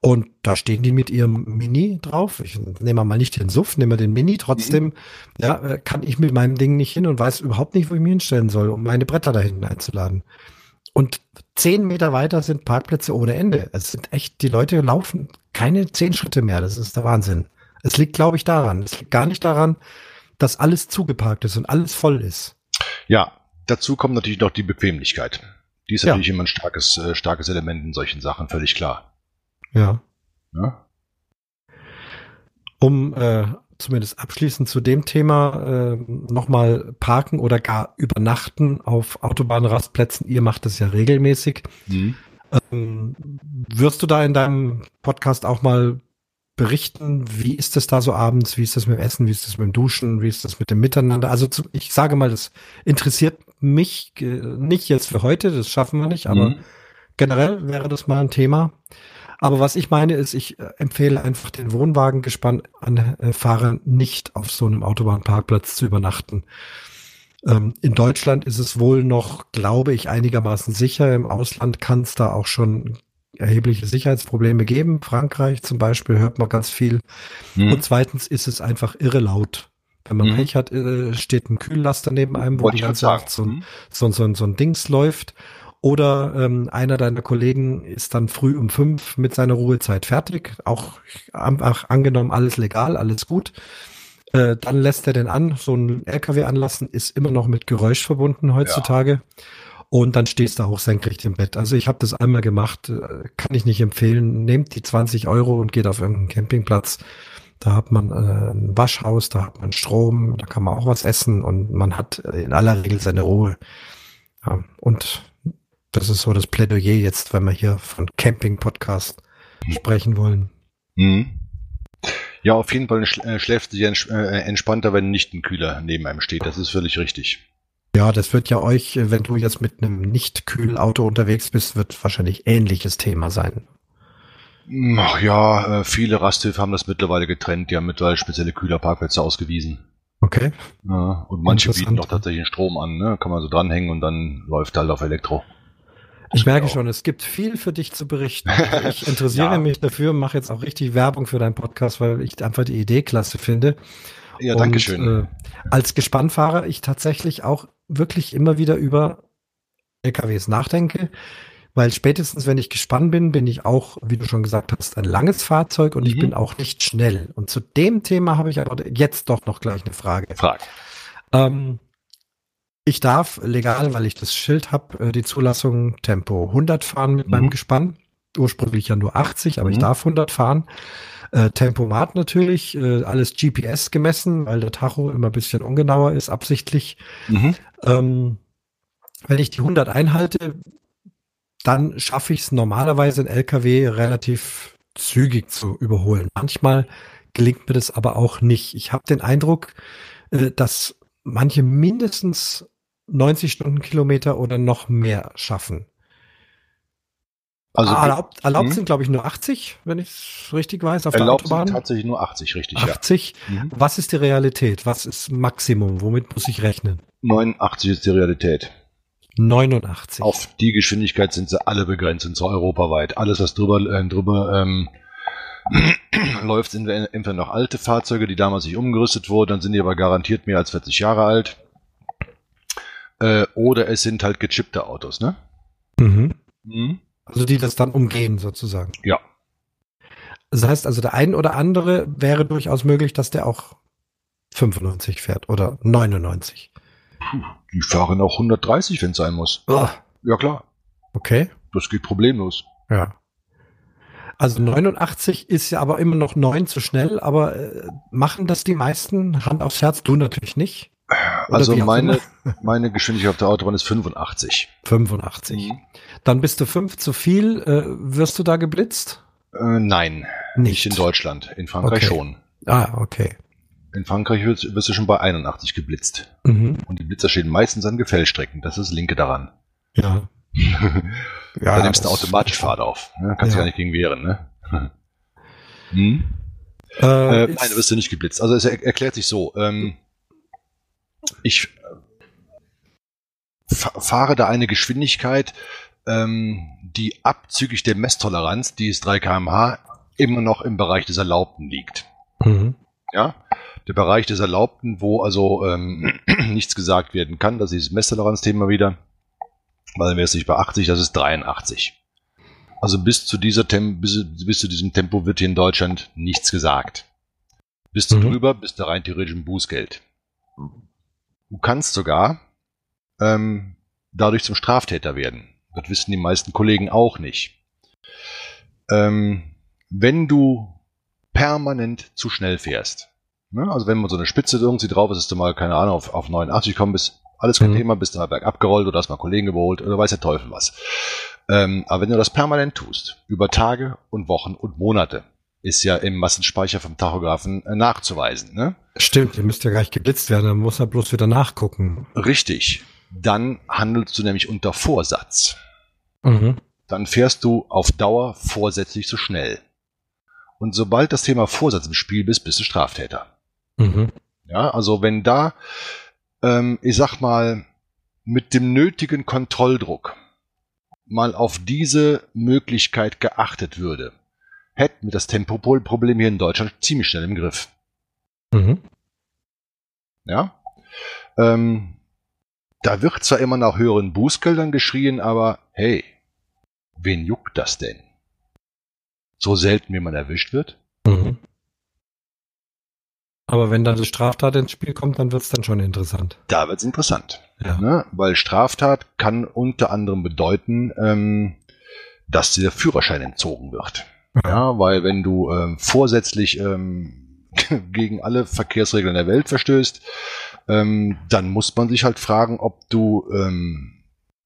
Und da stehen die mit ihrem Mini drauf. Ich nehme mal nicht den Suff, nehme den Mini. Trotzdem, mhm. ja, äh, kann ich mit meinem Ding nicht hin und weiß überhaupt nicht, wo ich mich hinstellen soll, um meine Bretter da hinten einzuladen. Und zehn Meter weiter sind Parkplätze ohne Ende. Es sind echt, die Leute laufen keine zehn Schritte mehr. Das ist der Wahnsinn. Es liegt, glaube ich, daran. Es liegt gar nicht daran, dass alles zugeparkt ist und alles voll ist. Ja, dazu kommt natürlich noch die Bequemlichkeit. Die ist ja. natürlich immer ein starkes, äh, starkes Element in solchen Sachen, völlig klar. Ja. ja? Um äh, zumindest abschließend zu dem Thema äh, nochmal parken oder gar übernachten auf Autobahnrastplätzen. Ihr macht das ja regelmäßig. Mhm. Ähm, wirst du da in deinem Podcast auch mal berichten, wie ist das da so abends, wie ist das mit dem Essen, wie ist das mit dem Duschen, wie ist das mit dem Miteinander? Also zu, ich sage mal, das interessiert mich äh, nicht jetzt für heute, das schaffen wir nicht, aber mhm. generell wäre das mal ein Thema. Aber was ich meine ist, ich äh, empfehle einfach den Wohnwagen gespannt an äh, Fahrern nicht auf so einem Autobahnparkplatz zu übernachten. Ähm, in Deutschland ist es wohl noch, glaube ich, einigermaßen sicher. Im Ausland kann es da auch schon erhebliche Sicherheitsprobleme geben. Frankreich zum Beispiel hört man ganz viel. Mhm. Und zweitens ist es einfach irre laut. Wenn man mhm. Pech hat, äh, steht ein Kühllaster neben einem, wo Wollte die ganze Nacht so, mhm. so, so, so ein Dings läuft. Oder ähm, einer deiner Kollegen ist dann früh um fünf mit seiner Ruhezeit fertig. Auch, auch angenommen, alles legal, alles gut. Äh, dann lässt er den an. So ein LKW anlassen ist immer noch mit Geräusch verbunden heutzutage. Ja. Und dann stehst du auch senkrecht im Bett. Also ich habe das einmal gemacht, äh, kann ich nicht empfehlen. Nehmt die 20 Euro und geht auf irgendeinen Campingplatz. Da hat man äh, ein Waschhaus, da hat man Strom, da kann man auch was essen und man hat in aller Regel seine Ruhe. Ja, und das ist so das Plädoyer jetzt, wenn wir hier von Camping-Podcast sprechen wollen. Mhm. Ja, auf jeden Fall äh, schläft sich äh, entspannter, wenn nicht ein Kühler neben einem steht. Das ist völlig richtig. Ja, das wird ja euch, wenn du jetzt mit einem nicht kühlen Auto unterwegs bist, wird wahrscheinlich ähnliches Thema sein. Ach ja, äh, viele Rasthöfe haben das mittlerweile getrennt. Die haben mittlerweile spezielle Kühlerparkplätze ausgewiesen. Okay. Ja, und manche bieten auch tatsächlich Strom an. Ne? Kann man so dranhängen und dann läuft halt auf Elektro. Ich merke schon, es gibt viel für dich zu berichten. [LAUGHS] Also ich interessiere ja. mich dafür, mache jetzt auch richtig Werbung für deinen Podcast, weil ich einfach die Idee klasse finde. Ja, danke schön. Äh, als Gespannfahrer ich tatsächlich auch wirklich immer wieder über LKWs nachdenke, weil spätestens wenn ich gespannt bin, bin ich auch, wie du schon gesagt hast, ein langes Fahrzeug und mhm. ich bin auch nicht schnell. Und zu dem Thema habe ich aber jetzt doch noch gleich eine Frage. Frag. Ähm, ich darf legal, weil ich das Schild habe, äh, die Zulassung Tempo 100 fahren mit mhm. meinem Gespann. Ursprünglich ja nur 80, aber mhm. ich darf 100 fahren. Äh, Tempomat natürlich, äh, alles GPS gemessen, weil der Tacho immer ein bisschen ungenauer ist, absichtlich. Mhm. Ähm, wenn ich die 100 einhalte, dann schaffe ich es normalerweise in LKW relativ zügig zu überholen. Manchmal gelingt mir das aber auch nicht. Ich habe den Eindruck, äh, dass manche mindestens 90 Stundenkilometer oder noch mehr schaffen. Also erlaubt, erlaubt hm? sind, glaube ich, nur 80, wenn ich es richtig weiß, auf erlaubt der Autobahn. Sind tatsächlich nur 80, richtig. 80. Ja. Mhm. Was ist die Realität? Was ist Maximum? Womit muss ich rechnen? 89 ist die Realität. 89. Auf die Geschwindigkeit sind sie alle begrenzt, und zwar europaweit. Alles, was drüber, äh, drüber ähm, [CLEARS THROAT] läuft, sind entweder noch alte Fahrzeuge, die damals nicht umgerüstet wurden, dann sind die aber garantiert mehr als 40 Jahre alt. Äh, oder es sind halt gechippte Autos, ne? Mhm. mhm. Also die das dann umgehen sozusagen. Ja. Das heißt also, der ein oder andere wäre durchaus möglich, dass der auch 95 fährt oder 99. Puh, die fahren auch 130, wenn es sein muss. Oh. Ja, klar. Okay. Das geht problemlos. Ja. Also 89 ist ja aber immer noch 9 zu schnell, aber äh, machen das die meisten Hand aufs Herz? Du natürlich nicht. Oder also meine, [LAUGHS] meine Geschwindigkeit auf der Autobahn ist 85. 85. Mhm. Dann bist du 5 zu viel. Äh, wirst du da geblitzt? Äh, nein, nicht. nicht. in Deutschland. In Frankreich okay. schon. Ah, okay. In Frankreich wirst, wirst, du schon bei 81 geblitzt. Mhm. Und die Blitzer stehen meistens an Gefällstrecken. Das ist das Linke daran. Ja. [LAUGHS] ja da nimmst du automatisch Fahrt auf. Ne? Kannst ja. gar nicht gegen wehren. Ne? [LAUGHS] hm? äh, äh, nein, du wirst du nicht geblitzt. Also es er erklärt sich so. Ähm, ich äh, fahre da eine Geschwindigkeit, ähm, die abzüglich der Messtoleranz, die ist 3 kmh, immer noch im Bereich des Erlaubten liegt. Mhm. Ja, der Bereich des Erlaubten, wo also ähm, [CLEARS THROAT] nichts gesagt werden kann, das ist das Messtoleranz-Thema wieder, weil wir jetzt nicht bei 80, das ist 83. Also bis zu dieser Tem bis, bis, zu diesem Tempo wird hier in Deutschland nichts gesagt. Bis du mhm. drüber bist du rein theoretisch ein Bußgeld. Du kannst sogar ähm, dadurch zum Straftäter werden. Das wissen die meisten Kollegen auch nicht. Ähm, wenn du permanent zu schnell fährst, Ne? Also wenn man so eine Spitze irgendwie drauf ist, dass du mal, keine Ahnung, auf, auf 89 kommen bist, alles kein mhm. Thema, bist du mal bergab gerollt oder hast mal Kollegen geholt oder weiß der Teufel was. Ähm, aber wenn du das permanent tust, über Tage und Wochen und Monate, ist ja im Massenspeicher vom Tachografen äh, nachzuweisen. Ne? Stimmt, ihr müsst ja gleich geblitzt werden, dann muss er bloß wieder nachgucken. Richtig. Dann handelst du nämlich unter Vorsatz. Mhm. Dann fährst du auf Dauer vorsätzlich zu schnell. Und sobald das Thema Vorsatz im Spiel bist, bist du Straftäter. Mhm. Ja, also wenn da, ähm, ich sag mal, mit dem nötigen Kontrolldruck mal auf diese Möglichkeit geachtet würde, hätten wir das Tempopol-Problem hier in Deutschland ziemlich schnell im Griff. Mhm. Ja. Ähm, da wird zwar immer nach höheren Bußgeldern geschrien, aber hey, wen juckt das denn? So selten, wie man erwischt wird. Mhm. Aber wenn dann die Straftat ins Spiel kommt, dann wird es dann schon interessant. Da wird es interessant. Ja. Ne? Weil Straftat kann unter anderem bedeuten, ähm, dass dir der Führerschein entzogen wird. Ja, weil wenn du ähm, vorsätzlich ähm, [LAUGHS] gegen alle Verkehrsregeln der Welt verstößt, ähm, dann muss man sich halt fragen, ob du ähm,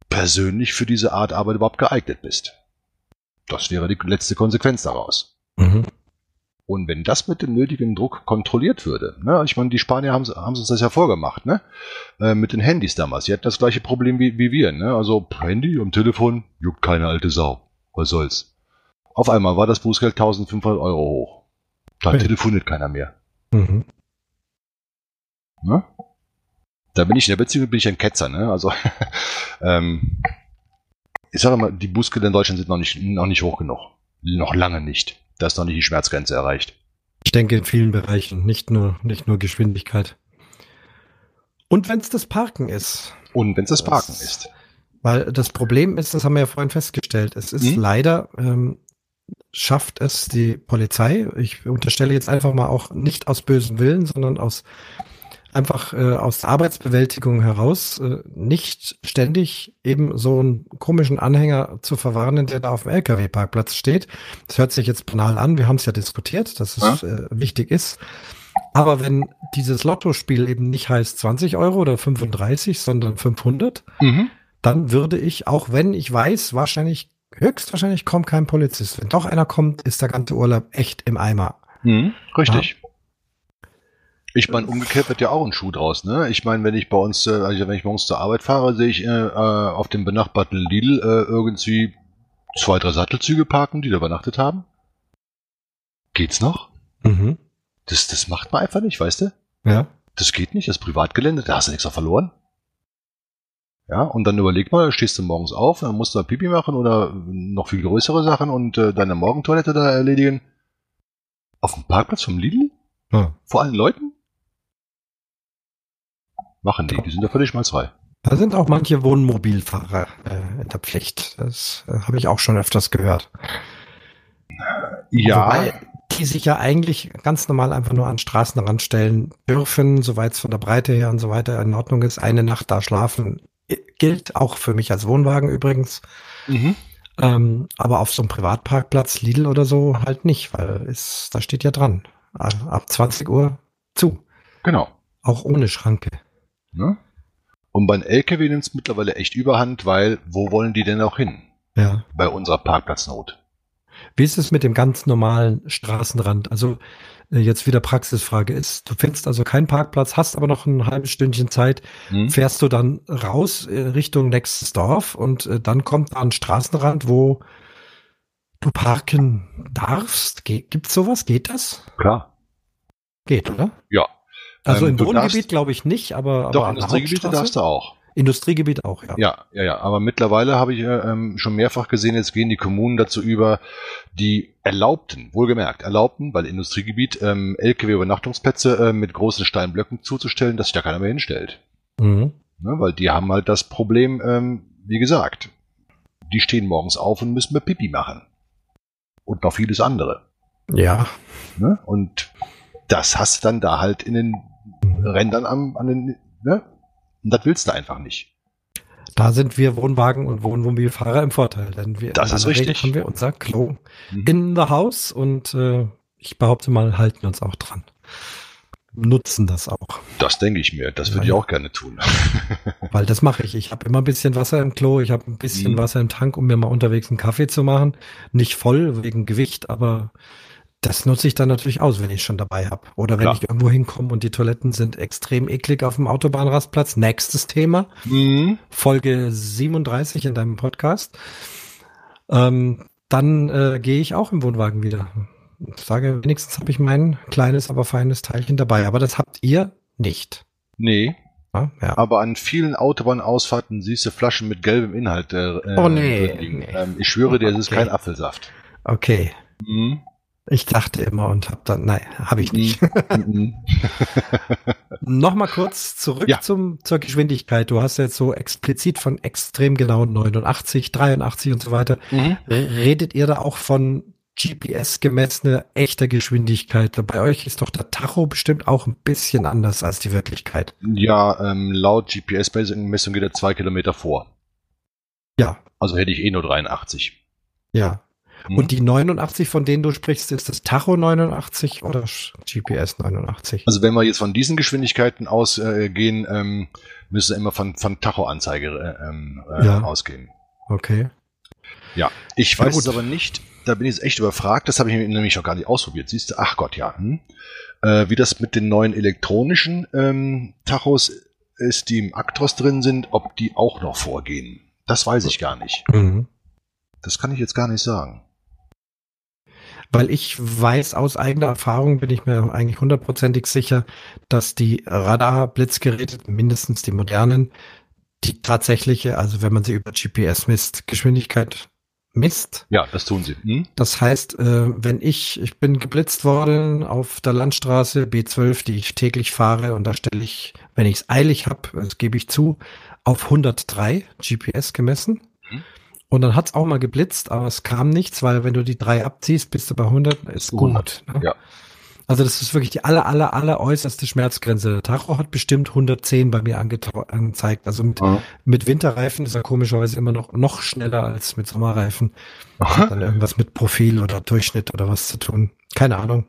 persönlich für diese Art Arbeit überhaupt geeignet bist. Das wäre die letzte Konsequenz daraus. Mhm. Und wenn das mit dem nötigen Druck kontrolliert würde, ne, ich meine, die Spanier haben, haben uns das ja vorgemacht, ne? Äh, mit den Handys damals. Sie hatten das gleiche Problem wie, wie wir, ne? Also Handy am Telefon, juckt keine alte Sau. Was soll's? Auf einmal war das Bußgeld 1500 Euro hoch. Da hey. telefoniert keiner mehr. Mhm. Ne? Da bin ich in der Beziehung bin ich ein Ketzer, ne? Also [LAUGHS] ähm, ich sage mal, die Bußgelder in Deutschland sind noch nicht, noch nicht hoch genug. Noch lange nicht. Da ist noch nicht die Schmerzgrenze erreicht. Ich denke in vielen Bereichen, nicht nur, nicht nur Geschwindigkeit. Und wenn es das Parken ist. Und wenn es das Parken das, ist. Weil das Problem ist, das haben wir ja vorhin festgestellt, es ist hm? leider, ähm, schafft es die Polizei, ich unterstelle jetzt einfach mal auch nicht aus bösem Willen, sondern aus einfach äh, aus der Arbeitsbewältigung heraus äh, nicht ständig eben so einen komischen Anhänger zu verwarnen, der da auf dem LKW-Parkplatz steht. Das hört sich jetzt banal an, wir haben es ja diskutiert, dass es ja. äh, wichtig ist. Aber wenn dieses Lottospiel eben nicht heißt 20 Euro oder 35, sondern 500, mhm. dann würde ich, auch wenn ich weiß, wahrscheinlich, höchstwahrscheinlich kommt kein Polizist. Wenn doch einer kommt, ist der ganze Urlaub echt im Eimer. Mhm, richtig. Ja? Ich meine, umgekehrt wird ja auch ein Schuh draus, ne? Ich meine, wenn ich bei uns, äh, also wenn ich morgens zur Arbeit fahre, sehe ich äh, äh, auf dem benachbarten Lidl äh, irgendwie zwei, drei Sattelzüge parken, die da übernachtet haben. Geht's noch? Mhm. Das, das macht man einfach nicht, weißt du? Ja. Das geht nicht, das Privatgelände, da hast du nichts verloren. Ja, und dann überleg mal, stehst du morgens auf, dann musst du Pipi machen oder noch viel größere Sachen und äh, deine Morgentoilette da erledigen. Auf dem Parkplatz vom Lidl? Ja. Vor allen Leuten? Machen die, die sind ja völlig schmalzfrei. Da sind auch manche Wohnmobilfahrer äh, in der Pflicht. Das äh, habe ich auch schon öfters gehört. Ja. Wobei die sich ja eigentlich ganz normal einfach nur an Straßenrand stellen dürfen, soweit es von der Breite her und so weiter in Ordnung ist. Eine Nacht da schlafen gilt auch für mich als Wohnwagen übrigens. Mhm. Ähm, aber auf so einem Privatparkplatz, Lidl oder so, halt nicht, weil es, da steht ja dran. Ab 20 Uhr zu. Genau. Auch ohne Schranke. Ne? Und beim LKW nimmt es mittlerweile echt überhand, weil wo wollen die denn auch hin? Ja. Bei unserer Parkplatznot. Wie ist es mit dem ganz normalen Straßenrand? Also jetzt wieder Praxisfrage ist, du findest also keinen Parkplatz, hast aber noch ein halbes Stündchen Zeit, hm. fährst du dann raus äh, Richtung nächstes Dorf und äh, dann kommt ein Straßenrand, wo du parken darfst. Ge gibt's sowas? Geht das? Klar. Geht, oder? Ja, also ähm, im Wohngebiet glaube ich nicht, aber, doch, aber Industriegebiete darfst du auch. Industriegebiet auch, ja. Ja, ja, ja. Aber mittlerweile habe ich ähm, schon mehrfach gesehen, jetzt gehen die Kommunen dazu über, die erlaubten, wohlgemerkt, erlaubten, weil Industriegebiet ähm, LKW-Übernachtungsplätze äh, mit großen Steinblöcken zuzustellen, dass sich da keiner mehr hinstellt. Mhm. Ne, weil die haben halt das Problem, ähm, wie gesagt, die stehen morgens auf und müssen mir Pipi machen. Und noch vieles andere. Ja. Ne? Und das hast du dann da halt in den Rändern am, an den, ne? Und das willst du einfach nicht. Da sind wir Wohnwagen- und Wohnmobilfahrer im Vorteil, denn wir das ist richtig. haben wir unser Klo mhm. in the house und äh, ich behaupte mal, halten uns auch dran. nutzen das auch. Das denke ich mir. Das würde ich auch gerne tun. [LAUGHS] Weil das mache ich. Ich habe immer ein bisschen Wasser im Klo, ich habe ein bisschen mhm. Wasser im Tank, um mir mal unterwegs einen Kaffee zu machen. Nicht voll wegen Gewicht, aber das nutze ich dann natürlich aus, wenn ich schon dabei habe. Oder wenn Klar. ich irgendwo hinkomme und die Toiletten sind extrem eklig auf dem Autobahnrastplatz. Nächstes Thema. Mhm. Folge 37 in deinem Podcast. Ähm, dann äh, gehe ich auch im Wohnwagen wieder. Ich sage, wenigstens habe ich mein kleines, aber feines Teilchen dabei. Aber das habt ihr nicht. Nee. Ja, ja. Aber an vielen Autobahnausfahrten siehst du Flaschen mit gelbem Inhalt. Äh, oh nee. nee. Ähm, ich schwöre dir, es ist kein Apfelsaft. Okay. Mhm. Ich dachte immer und habe dann, nein, habe ich nicht. Mhm. [LAUGHS] Mhm. Nochmal kurz zurück ja. zum, zur Geschwindigkeit. Du hast jetzt so explizit von extrem genau 89, 83 und so weiter. Mhm. Redet ihr da auch von GPS gemessene echter Geschwindigkeit? Bei euch ist doch der Tacho bestimmt auch ein bisschen anders als die Wirklichkeit. Ja, ähm, laut GPS-Messung geht er zwei Kilometer vor. Ja. Also hätte ich eh nur 83. Ja. Mhm. Und die 89, von denen du sprichst, ist das Tacho 89 oder GPS 89? Also wenn wir jetzt von diesen Geschwindigkeiten ausgehen, äh, ähm, müsste immer von, von Tacho-Anzeige äh, ähm, äh, ja. ausgehen. Okay. Ja, ich weiß es aber nicht, da bin ich jetzt echt überfragt, das habe ich nämlich noch gar nicht ausprobiert. Siehst du, ach Gott, ja. Hm. Äh, wie das mit den neuen elektronischen ähm, Tachos ist, die im Actros drin sind, ob die auch noch vorgehen. Das weiß ich gar nicht. Mhm. Das kann ich jetzt gar nicht sagen. Weil ich weiß aus eigener Erfahrung, bin ich mir eigentlich hundertprozentig sicher, dass die Radar-Blitzgeräte, mindestens die modernen, die tatsächliche, also wenn man sie über GPS misst, Geschwindigkeit misst. Ja, das tun sie. Hm? Das heißt, äh, wenn ich, ich bin geblitzt worden auf der Landstraße B12, die ich täglich fahre und da stelle ich, wenn ich es eilig habe, das gebe ich zu, auf 103 GPS gemessen. Und dann hat's auch mal geblitzt, aber es kam nichts, weil wenn du die drei abziehst, bist du bei 100, ist gut. Ne? Ja. Also das ist wirklich die aller, aller, aller äußerste Schmerzgrenze. Der Tacho hat bestimmt 110 bei mir angezeigt. Also mit, ja. mit Winterreifen ist er komischerweise immer noch, noch schneller als mit Sommerreifen. Hat dann irgendwas mit Profil oder Durchschnitt oder was zu tun. Keine Ahnung.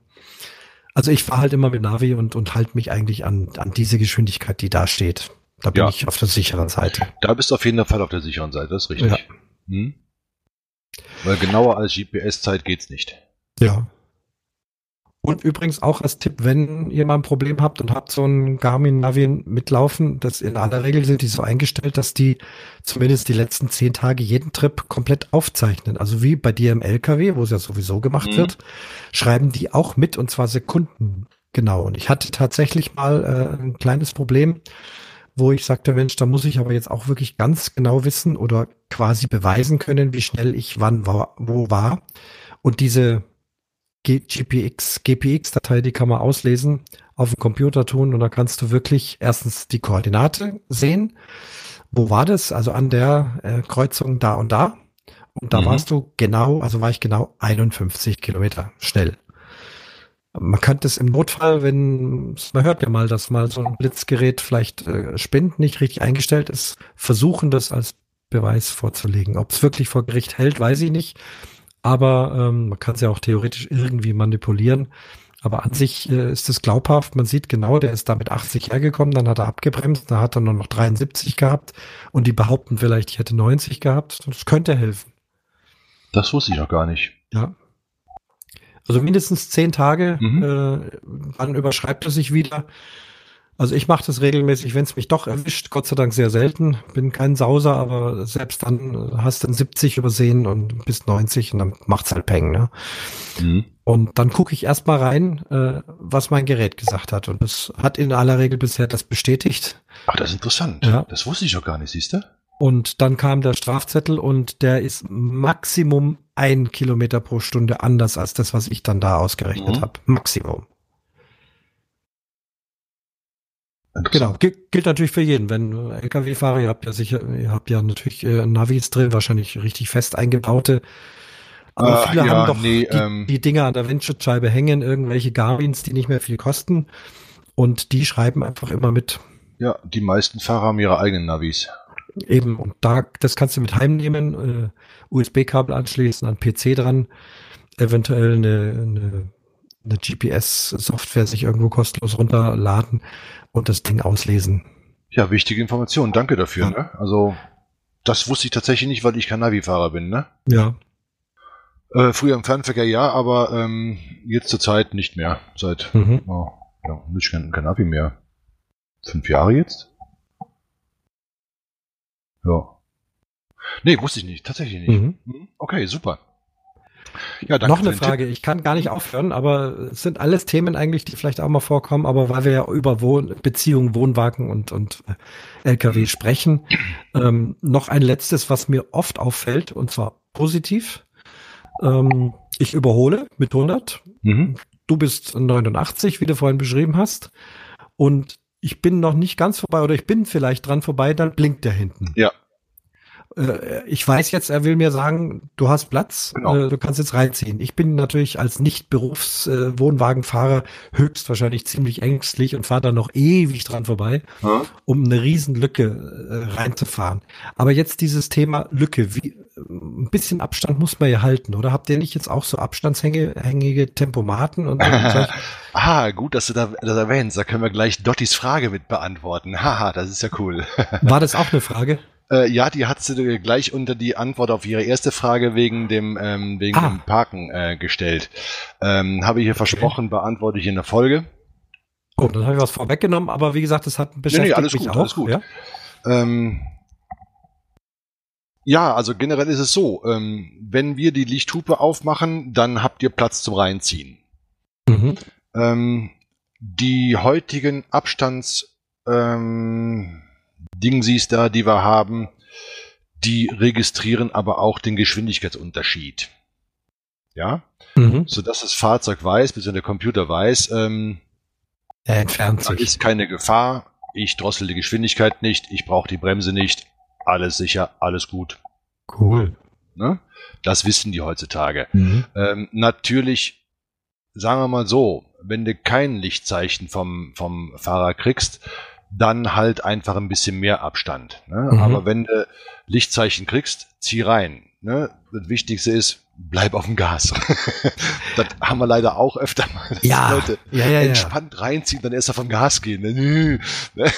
Also ich fahre halt immer mit Navi und, und halte mich eigentlich an, an diese Geschwindigkeit, die da steht. Da bin ja. ich auf der sicheren Seite. Da bist du auf jeden Fall auf der sicheren Seite, das ist richtig. Ja. Hm? Weil genauer als GPS-Zeit geht's nicht. Ja. Und übrigens auch als Tipp, wenn ihr mal ein Problem habt und habt so ein Garmin Navi mitlaufen, das in aller Regel sind die so eingestellt, dass die zumindest die letzten zehn Tage jeden Trip komplett aufzeichnen. Also wie bei dir im LKW, wo es ja sowieso gemacht mhm. wird, schreiben die auch mit und zwar Sekunden genau. Und ich hatte tatsächlich mal äh, ein kleines Problem wo ich sagte, Mensch, da muss ich aber jetzt auch wirklich ganz genau wissen oder quasi beweisen können, wie schnell ich wann war, wo war. Und diese GPX, GPX-Datei, die kann man auslesen, auf dem Computer tun und da kannst du wirklich erstens die Koordinate sehen. Wo war das? Also an der äh, Kreuzung da und da. Und da mhm. warst du genau, also war ich genau 51 Kilometer schnell. Man könnte es im Notfall, wenn, man hört ja mal, dass mal so ein Blitzgerät vielleicht äh, spinnt, nicht richtig eingestellt ist, versuchen das als Beweis vorzulegen. Ob es wirklich vor Gericht hält, weiß ich nicht. Aber ähm, man kann es ja auch theoretisch irgendwie manipulieren. Aber an sich äh, ist es glaubhaft. Man sieht genau, der ist da mit 80 hergekommen, dann hat er abgebremst, dann hat er nur noch 73 gehabt und die behaupten vielleicht, ich hätte 90 gehabt. Das könnte helfen. Das wusste ich noch gar nicht. Ja, also mindestens zehn Tage, mhm. äh, dann überschreibt er sich wieder. Also ich mache das regelmäßig, wenn es mich doch erwischt, Gott sei Dank sehr selten. Bin kein Sauser, aber selbst dann hast du dann 70 übersehen und bis 90 und dann macht's halt Peng, ne? Mhm. Und dann gucke ich erstmal rein, äh, was mein Gerät gesagt hat. Und das hat in aller Regel bisher das bestätigt. Ach, das ist interessant. Ja. Das wusste ich auch gar nicht, siehst du? Und dann kam der Strafzettel und der ist Maximum ein Kilometer pro Stunde anders als das, was ich dann da ausgerechnet mhm. habe. Maximum. Genau, gilt natürlich für jeden. Wenn LKW-Fahrer, ihr habt ja sicher, ihr habt ja natürlich äh, Navis drin, wahrscheinlich richtig fest eingebaute. Aber äh, viele ja, haben doch nee, die, ähm, die Dinger an der Windschutzscheibe hängen, irgendwelche Garmins, die nicht mehr viel kosten. Und die schreiben einfach immer mit. Ja, die meisten Fahrer haben ihre eigenen Navis. Eben, und da, das kannst du mit heimnehmen, äh, USB-Kabel anschließen, an PC dran, eventuell eine, eine eine GPS-Software sich irgendwo kostenlos runterladen und das Ding auslesen. Ja, wichtige Information. Danke dafür. Ja. Ne? Also das wusste ich tatsächlich nicht, weil ich kein Navi-Fahrer bin. Ne? Ja. Äh, früher im Fernverkehr ja, aber ähm, jetzt zur Zeit nicht mehr. Seit mhm. oh, ja, nicht kein, kein Navi mehr. Fünf Jahre jetzt? Ja. Nee, wusste ich nicht, tatsächlich nicht. Mhm. mhm. Okay, super. Ja, danke Noch eine Frage, Tipp. ich kann gar nicht aufhören, aber es sind alles Themen eigentlich, die vielleicht auch mal vorkommen, aber weil wir ja über Wohn Beziehungen, Wohnwagen und, und äh, LKW sprechen, ähm, noch ein letztes, was mir oft auffällt, und zwar positiv. Ähm, ich überhole mit 100. Mhm. Du bist 89, wie du vorhin beschrieben hast. Und ich bin noch nicht ganz vorbei oder ich bin vielleicht dran vorbei, dann blinkt der hinten. Ja äh, ich weiß jetzt, er will mir sagen, du hast Platz, genau. äh, du kannst jetzt reinziehen. Ich bin natürlich als Nicht-Berufs-Wohnwagenfahrer äh, höchstwahrscheinlich ziemlich ängstlich und fahre da noch ewig dran vorbei, ja. um eine Riesenlücke reinzufahren. Aber jetzt dieses Thema Lücke, wie, ein bisschen Abstand muss man ja halten, oder? Habt ihr nicht jetzt auch so abstandshängige Tempomaten und, und [LAUGHS] Ah, gut, dass du da, das erwähnst. Da können wir gleich Dottis Frage mit beantworten. Haha, das ist ja cool. [LAUGHS] War das auch eine Frage? Äh, ja, die hat sie gleich unter die Antwort auf ihre erste Frage wegen dem, ähm, wegen ah. dem Parken äh, gestellt. Ähm, habe ich hier versprochen, beantworte ich in der Folge. Oh, dann habe ich was vorweggenommen, aber wie gesagt, das hat beschäftigt nee, nee, alles mich gut, auch. Alles gut. Ja? Ähm, ja, also generell ist es so, ähm, wenn wir die Lichthupe aufmachen, dann habt ihr Platz zum Reinziehen. Mhm. Ähm, die heutigen Abstands, ähm, Dingsies da, die wir haben, die registrieren aber auch den Geschwindigkeitsunterschied. Ja, mhm. so dass das Fahrzeug weiß, bis der Computer weiß, ähm, er entfernt sich. ist keine Gefahr, ich drossel die Geschwindigkeit nicht, ich brauche die Bremse nicht, alles sicher, alles gut. Cool. Ne? Das wissen die heutzutage. Mhm. Ähm, natürlich, sagen wir mal so, wenn du kein Lichtzeichen vom, vom Fahrer kriegst, dann halt einfach ein bisschen mehr Abstand. Ne? Mhm. Aber wenn du Lichtzeichen kriegst, zieh rein. Ne? Das Wichtigste ist, bleib auf dem Gas. [LAUGHS] das haben wir leider auch öfter mal, ja. Leute ja, ja, entspannt reinziehen, dann erst vom Gas gehen. Ne? [LAUGHS]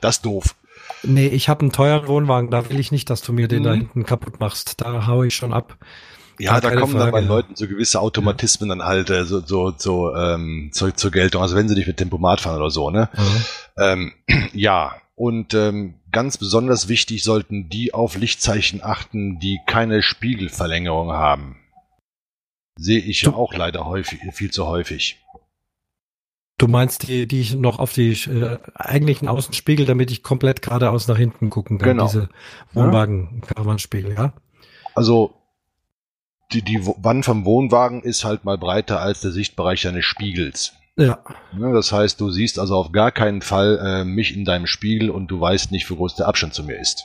das ist doof. Nee, ich habe einen teuren Wohnwagen, da will ich nicht, dass du mir den mhm. da hinten kaputt machst. Da hau ich schon ab. Ja, da kommen Frage. dann bei Leuten so gewisse Automatismen dann halt äh, so, so, so ähm, zur, zur Geltung. Also wenn sie dich mit Tempomat fahren oder so, ne? Mhm. Ähm, [CLEARS THROAT] ja, und ähm, ganz besonders wichtig sollten die auf Lichtzeichen achten, die keine Spiegelverlängerung haben. Sehe ich ja auch leider häufig, viel zu häufig. Du meinst die, die ich noch auf die äh, eigentlichen Außenspiegel, damit ich komplett geradeaus nach hinten gucken kann, genau. diese Wohnwagen-Karawanspiegel, ja? Also die, die Wand vom Wohnwagen ist halt mal breiter als der Sichtbereich eines Spiegels. Ja. ja. Das heißt, du siehst also auf gar keinen Fall äh, mich in deinem Spiegel und du weißt nicht, wie groß der Abstand zu mir ist.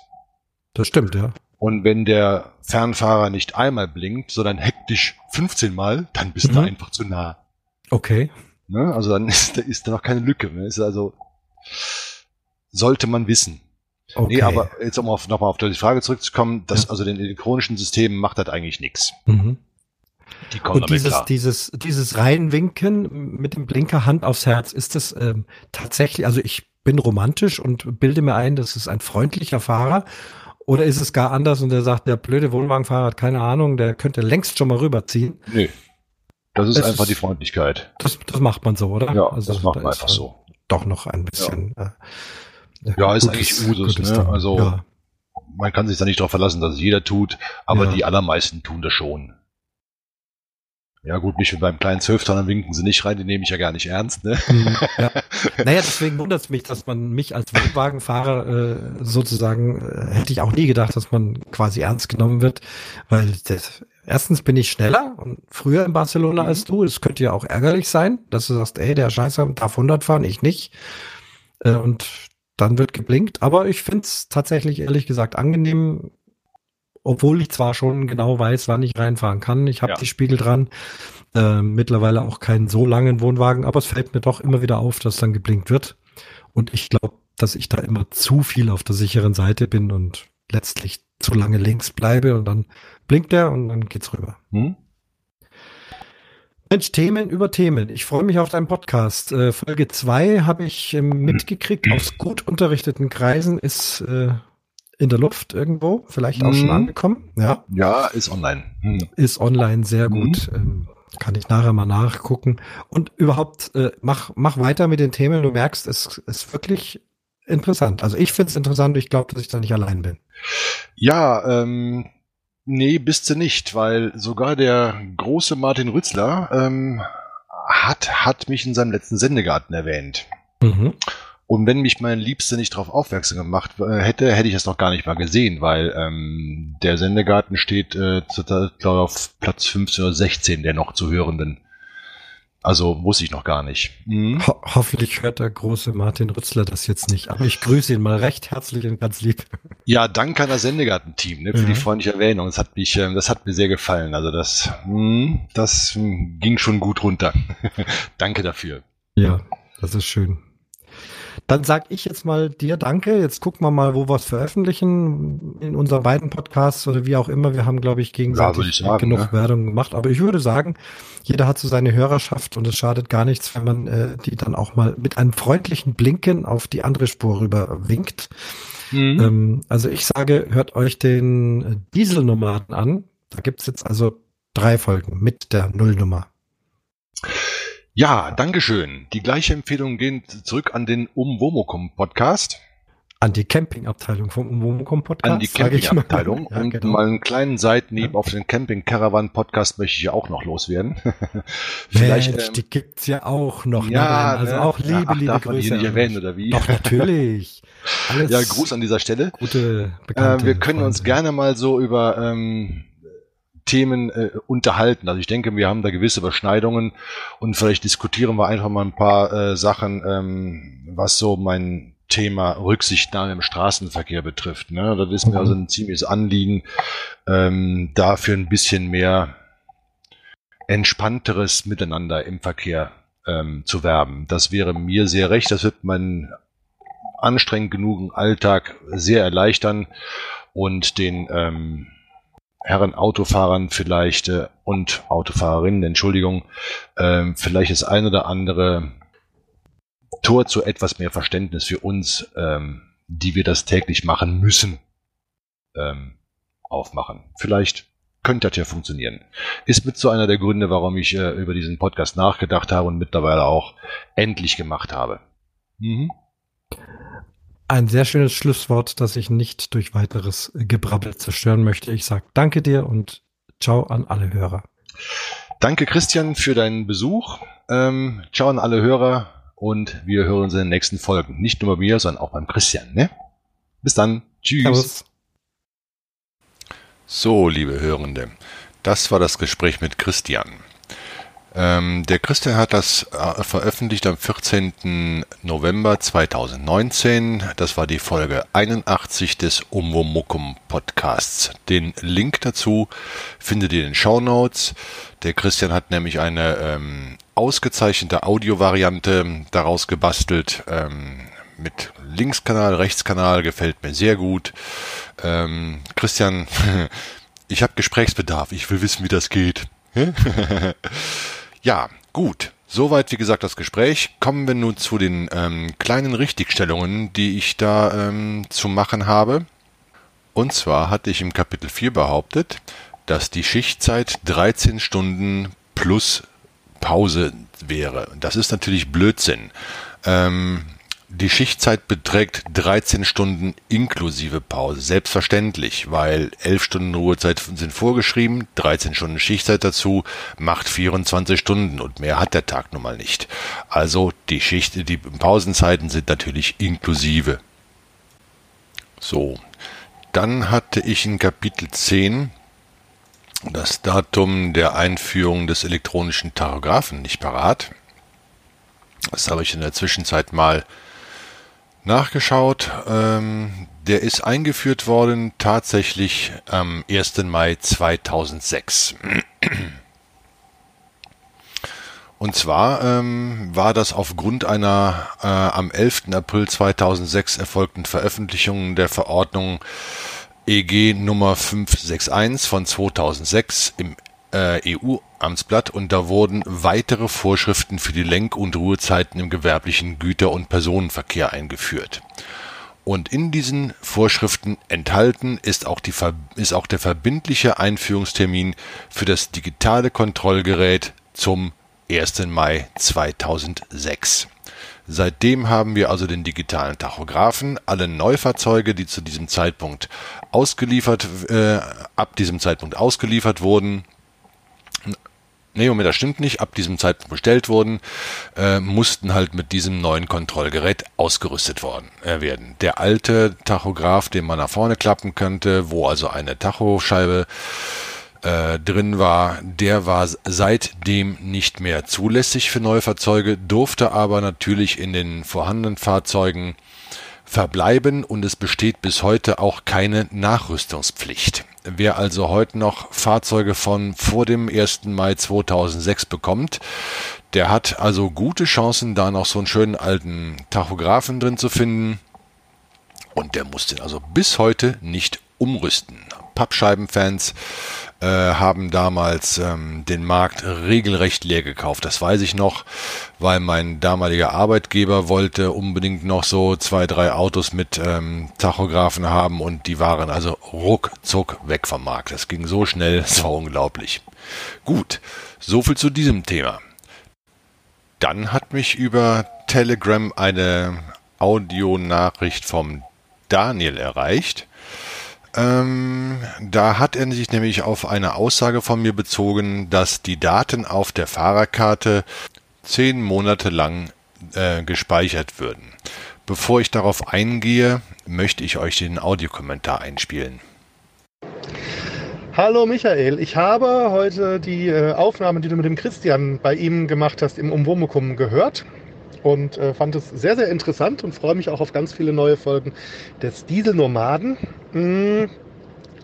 Das stimmt, ja. Und wenn der Fernfahrer nicht einmal blinkt, sondern hektisch 15 Mal, dann bist mhm. du einfach zu nah. Okay. Ne? Also dann [LAUGHS] ist, ist da noch keine Lücke. Ne? Ist also sollte man wissen. Okay. Nee, aber jetzt um auf, nochmal auf die Frage zurückzukommen, dass ja. also den elektronischen Systemen macht das eigentlich nichts. Mhm. Die kommen Und dieses, klar. dieses, dieses Reinwinken mit dem Blinker Hand aufs Herz, ist das ähm, tatsächlich, also ich bin romantisch und bilde mir ein, das ist ein freundlicher Fahrer. Oder ist es gar anders und der sagt, der blöde Wohnwagenfahrer hat keine Ahnung, der könnte längst schon mal rüberziehen? Nee. Das ist es einfach ist, die Freundlichkeit. Das, das macht man so, oder? Ja, also, das macht man da einfach so. Doch noch ein bisschen. Ja. Äh, ja, ist eigentlich Usus, ne? Also ja. man kann sich da nicht darauf verlassen, dass es jeder tut, aber ja. die allermeisten tun das schon. Ja gut, nicht wie beim kleinen Zwölftonner winken sie nicht rein, die nehme ich ja gar nicht ernst. Ne? Mhm, ja. [LAUGHS] Naja, deswegen wundert es mich, dass man mich als Wohnwagenfahrer äh, sozusagen, äh, hätte ich auch nie gedacht, dass man quasi ernst genommen wird, weil das, erstens bin ich schneller und früher in Barcelona als du. Es könnte ja auch ärgerlich sein, dass du sagst, ey, der Scheißer darf 100 fahren, ich nicht. Äh, und dann wird geblinkt. Aber ich finde es tatsächlich ehrlich gesagt angenehm, obwohl ich zwar schon genau weiß, wann ich reinfahren kann. Ich habe ja. die Spiegel dran. Äh, mittlerweile auch keinen so langen Wohnwagen, aber es fällt mir doch immer wieder auf, dass dann geblinkt wird. Und ich glaube, dass ich da immer zu viel auf der sicheren Seite bin und letztlich zu lange links bleibe und dann blinkt er und dann geht's rüber. Hm? Mensch, Themen über Themen. Ich freue mich auf deinen Podcast. Äh, Folge 2 habe ich äh, mitgekriegt. Aus gut unterrichteten Kreisen ist äh, in der Luft irgendwo, vielleicht auch mhm. schon angekommen. Ja, ja ist online. Mhm. Ist online sehr gut. Mhm. Ähm, kann ich nachher mal nachgucken. Und überhaupt, äh, mach, mach weiter mit den Themen. Du merkst, es ist wirklich interessant. Also ich finde es interessant. Ich glaube, dass ich da nicht allein bin. Ja, ähm, Nee, bist du nicht, weil sogar der große Martin Rützler ähm, hat, hat mich in seinem letzten Sendegarten erwähnt. Mhm. Und wenn mich mein Liebster nicht darauf aufmerksam gemacht äh, hätte, hätte ich es noch gar nicht mal gesehen, weil ähm, der Sendegarten steht äh, auf Platz 15 oder 16 der noch zu hörenden. Also wusste ich noch gar nicht. Mhm. Ho hoffentlich hört der große Martin Rützler das jetzt nicht. Aber ich grüße ihn mal recht herzlich und ganz lieb. Ja, danke an das Sendegarten-Team ne, für ja. die freundliche Erwähnung. Das hat mich, ähm, das hat mir sehr gefallen. Also das, hm, das ging schon gut runter. [LAUGHS] danke dafür. Ja, das ist schön. Dann sag ich jetzt mal dir Danke. Jetzt gucken wir mal, wo wir es veröffentlichen in unseren beiden Podcasts oder wie auch immer. Wir haben, glaube ich, gegenseitig ja, sagen, genug ne? Werbung gemacht. Aber ich würde sagen, jeder hat so seine Hörerschaft und es schadet gar nichts, wenn man äh, die dann auch mal mit einem freundlichen Blinken auf die andere Spur rüber winkt. Mhm. Ähm, also ich sage, hört euch den Dieselnomaden an. Da gibt's jetzt also drei Folgen mit der Nullnummer. Ja, Dankeschön. Die gleiche Empfehlung gehen zurück an den Umwomokum Podcast. An die Campingabteilung vom Umwomokum Podcast. An die Campingabteilung. [LAUGHS] ja, und genau. mal einen kleinen Seitenhieb ja. auf den Camping Caravan Podcast möchte ich ja auch noch loswerden. [LAUGHS] Vielleicht, Mensch, ähm, die gibt's ja auch noch. Ja, ne? also ne? auch liebe, ja, ach, liebe darf Grüße. Man die nicht erwähnen, oder wie? Doch, natürlich. [LAUGHS] Alles ja, Gruß an dieser Stelle. Gute, bekannte äh, Wir können uns gerne mal so über, ähm, Themen äh, unterhalten. Also ich denke, wir haben da gewisse Überschneidungen und vielleicht diskutieren wir einfach mal ein paar äh, Sachen, ähm, was so mein Thema Rücksichtnahme im Straßenverkehr betrifft. Ne? Das ist mir also ein ziemliches Anliegen, ähm, dafür ein bisschen mehr entspannteres Miteinander im Verkehr ähm, zu werben. Das wäre mir sehr recht. Das wird meinen anstrengend genugen Alltag sehr erleichtern und den ähm, Herren Autofahrern vielleicht äh, und Autofahrerinnen, Entschuldigung, äh, vielleicht das ein oder andere Tor zu etwas mehr Verständnis für uns, ähm, die wir das täglich machen müssen, ähm, aufmachen. Vielleicht könnte das ja funktionieren. Ist mit so einer der Gründe, warum ich äh, über diesen Podcast nachgedacht habe und mittlerweile auch endlich gemacht habe. Mhm. Ein sehr schönes Schlusswort, das ich nicht durch weiteres Gebrabbel zerstören möchte. Ich sage danke dir und ciao an alle Hörer. Danke Christian für deinen Besuch. Ähm, ciao an alle Hörer und wir hören uns in den nächsten Folgen. Nicht nur bei mir, sondern auch beim Christian. Ne? Bis dann. Tschüss. Servus. So, liebe Hörende, das war das Gespräch mit Christian. Ähm, der Christian hat das äh, veröffentlicht am 14. November 2019. Das war die Folge 81 des Umwomukum Podcasts. Den Link dazu findet ihr in den Show Notes. Der Christian hat nämlich eine ähm, ausgezeichnete Audiovariante daraus gebastelt. Ähm, mit Linkskanal, Rechtskanal gefällt mir sehr gut. Ähm, Christian, [LAUGHS] ich habe Gesprächsbedarf. Ich will wissen, wie das geht. [LAUGHS] [LAUGHS] Ja, gut. Soweit, wie gesagt, das Gespräch. Kommen wir nun zu den ähm, kleinen Richtigstellungen, die ich da ähm, zu machen habe. Und zwar hatte ich im Kapitel 4 behauptet, dass die Schichtzeit 13 Stunden plus Pause wäre. Das ist natürlich Blödsinn. Ähm, die Schichtzeit beträgt 13 Stunden inklusive Pause. Selbstverständlich, weil 11 Stunden Ruhezeit sind vorgeschrieben, 13 Stunden Schichtzeit dazu macht 24 Stunden und mehr hat der Tag nun mal nicht. Also die Schicht, die Pausenzeiten sind natürlich inklusive. So. Dann hatte ich in Kapitel 10 das Datum der Einführung des elektronischen Tachographen nicht parat. Das habe ich in der Zwischenzeit mal nachgeschaut. Ähm, der ist eingeführt worden tatsächlich am 1. Mai 2006. Und zwar ähm, war das aufgrund einer äh, am 11. April 2006 erfolgten Veröffentlichung der Verordnung EG Nummer 561 von 2006 im EU-Amtsblatt und da wurden weitere Vorschriften für die Lenk- und Ruhezeiten im gewerblichen Güter- und Personenverkehr eingeführt. Und in diesen Vorschriften enthalten ist auch, die, ist auch der verbindliche Einführungstermin für das digitale Kontrollgerät zum 1. Mai 2006. Seitdem haben wir also den digitalen Tachografen. Alle Neufahrzeuge, die zu diesem Zeitpunkt ausgeliefert, äh, ab diesem Zeitpunkt ausgeliefert wurden, Nee, Moment, das stimmt nicht. Ab diesem Zeitpunkt bestellt wurden, äh, mussten halt mit diesem neuen Kontrollgerät ausgerüstet worden, äh, werden. Der alte Tachograph, den man nach vorne klappen könnte, wo also eine Tachoscheibe äh, drin war, der war seitdem nicht mehr zulässig für neue Fahrzeuge, durfte aber natürlich in den vorhandenen Fahrzeugen verbleiben und es besteht bis heute auch keine Nachrüstungspflicht. Wer also heute noch Fahrzeuge von vor dem 1. Mai 2006 bekommt, der hat also gute Chancen, da noch so einen schönen alten Tachografen drin zu finden. Und der muss den also bis heute nicht umrüsten. Pappscheibenfans äh, haben damals ähm, den Markt regelrecht leer gekauft. Das weiß ich noch, weil mein damaliger Arbeitgeber wollte unbedingt noch so zwei, drei Autos mit ähm, Tachografen haben und die waren also ruckzuck weg vom Markt. Das ging so schnell, [LAUGHS] es war unglaublich. Gut, so viel zu diesem Thema. Dann hat mich über Telegram eine Audionachricht vom Daniel erreicht. Ähm, da hat er sich nämlich auf eine Aussage von mir bezogen, dass die Daten auf der Fahrerkarte zehn Monate lang äh, gespeichert würden. Bevor ich darauf eingehe, möchte ich euch den Audiokommentar einspielen. Hallo Michael, ich habe heute die äh, Aufnahme, die du mit dem Christian bei ihm gemacht hast, im Umwomukum gehört und äh, fand es sehr, sehr interessant und freue mich auch auf ganz viele neue Folgen des Dieselnomaden. Hm.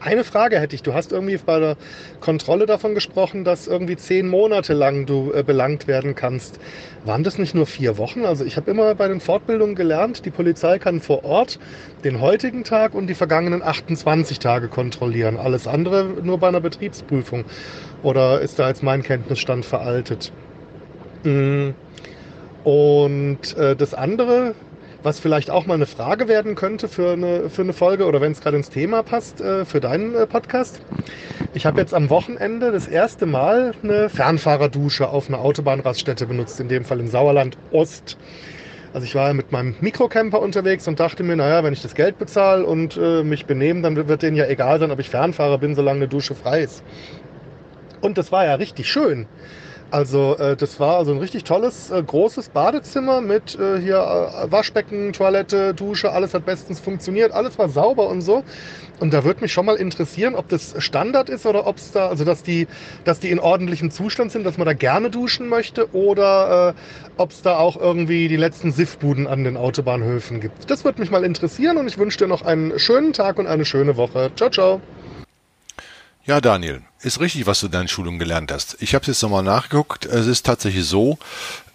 Eine Frage hätte ich. Du hast irgendwie bei der Kontrolle davon gesprochen, dass irgendwie zehn Monate lang du äh, belangt werden kannst. Waren das nicht nur vier Wochen? Also ich habe immer bei den Fortbildungen gelernt, die Polizei kann vor Ort den heutigen Tag und die vergangenen 28 Tage kontrollieren. Alles andere nur bei einer Betriebsprüfung. Oder ist da jetzt mein Kenntnisstand veraltet? Hm. Und äh, das andere, was vielleicht auch mal eine Frage werden könnte für eine, für eine Folge oder wenn es gerade ins Thema passt, äh, für deinen äh, Podcast. Ich habe jetzt am Wochenende das erste Mal eine Fernfahrerdusche auf einer Autobahnraststätte benutzt, in dem Fall in Sauerland Ost. Also ich war mit meinem Mikrocamper unterwegs und dachte mir, naja, wenn ich das Geld bezahle und äh, mich benehme, dann wird denen ja egal sein, ob ich Fernfahrer bin, solange eine Dusche frei ist. Und das war ja richtig schön. Also äh, das war also ein richtig tolles, äh, großes Badezimmer mit äh, hier äh, Waschbecken, Toilette, Dusche, alles hat bestens funktioniert, alles war sauber und so. Und da würde mich schon mal interessieren, ob das Standard ist oder ob es da, also dass die, dass die in ordentlichem Zustand sind, dass man da gerne duschen möchte oder äh, ob es da auch irgendwie die letzten Siffbuden an den Autobahnhöfen gibt. Das würde mich mal interessieren und ich wünsche dir noch einen schönen Tag und eine schöne Woche. Ciao, ciao. Ja, Daniel, ist richtig, was du in deiner Schulung gelernt hast. Ich habe es jetzt nochmal nachgeguckt. Es ist tatsächlich so,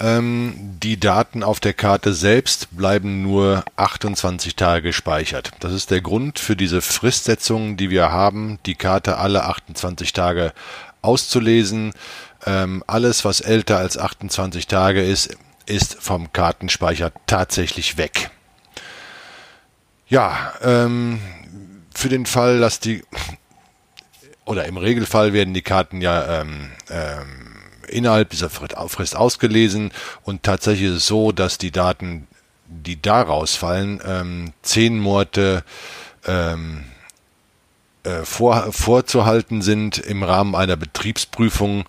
ähm, die Daten auf der Karte selbst bleiben nur 28 Tage gespeichert. Das ist der Grund für diese Fristsetzung, die wir haben, die Karte alle 28 Tage auszulesen. Ähm, alles, was älter als 28 Tage ist, ist vom Kartenspeicher tatsächlich weg. Ja, ähm, für den Fall, dass die oder im Regelfall werden die Karten ja ähm, ähm, innerhalb dieser Frist ausgelesen und tatsächlich ist es so, dass die Daten, die daraus fallen, ähm, zehn Monate ähm, äh, vor, vorzuhalten sind im Rahmen einer Betriebsprüfung,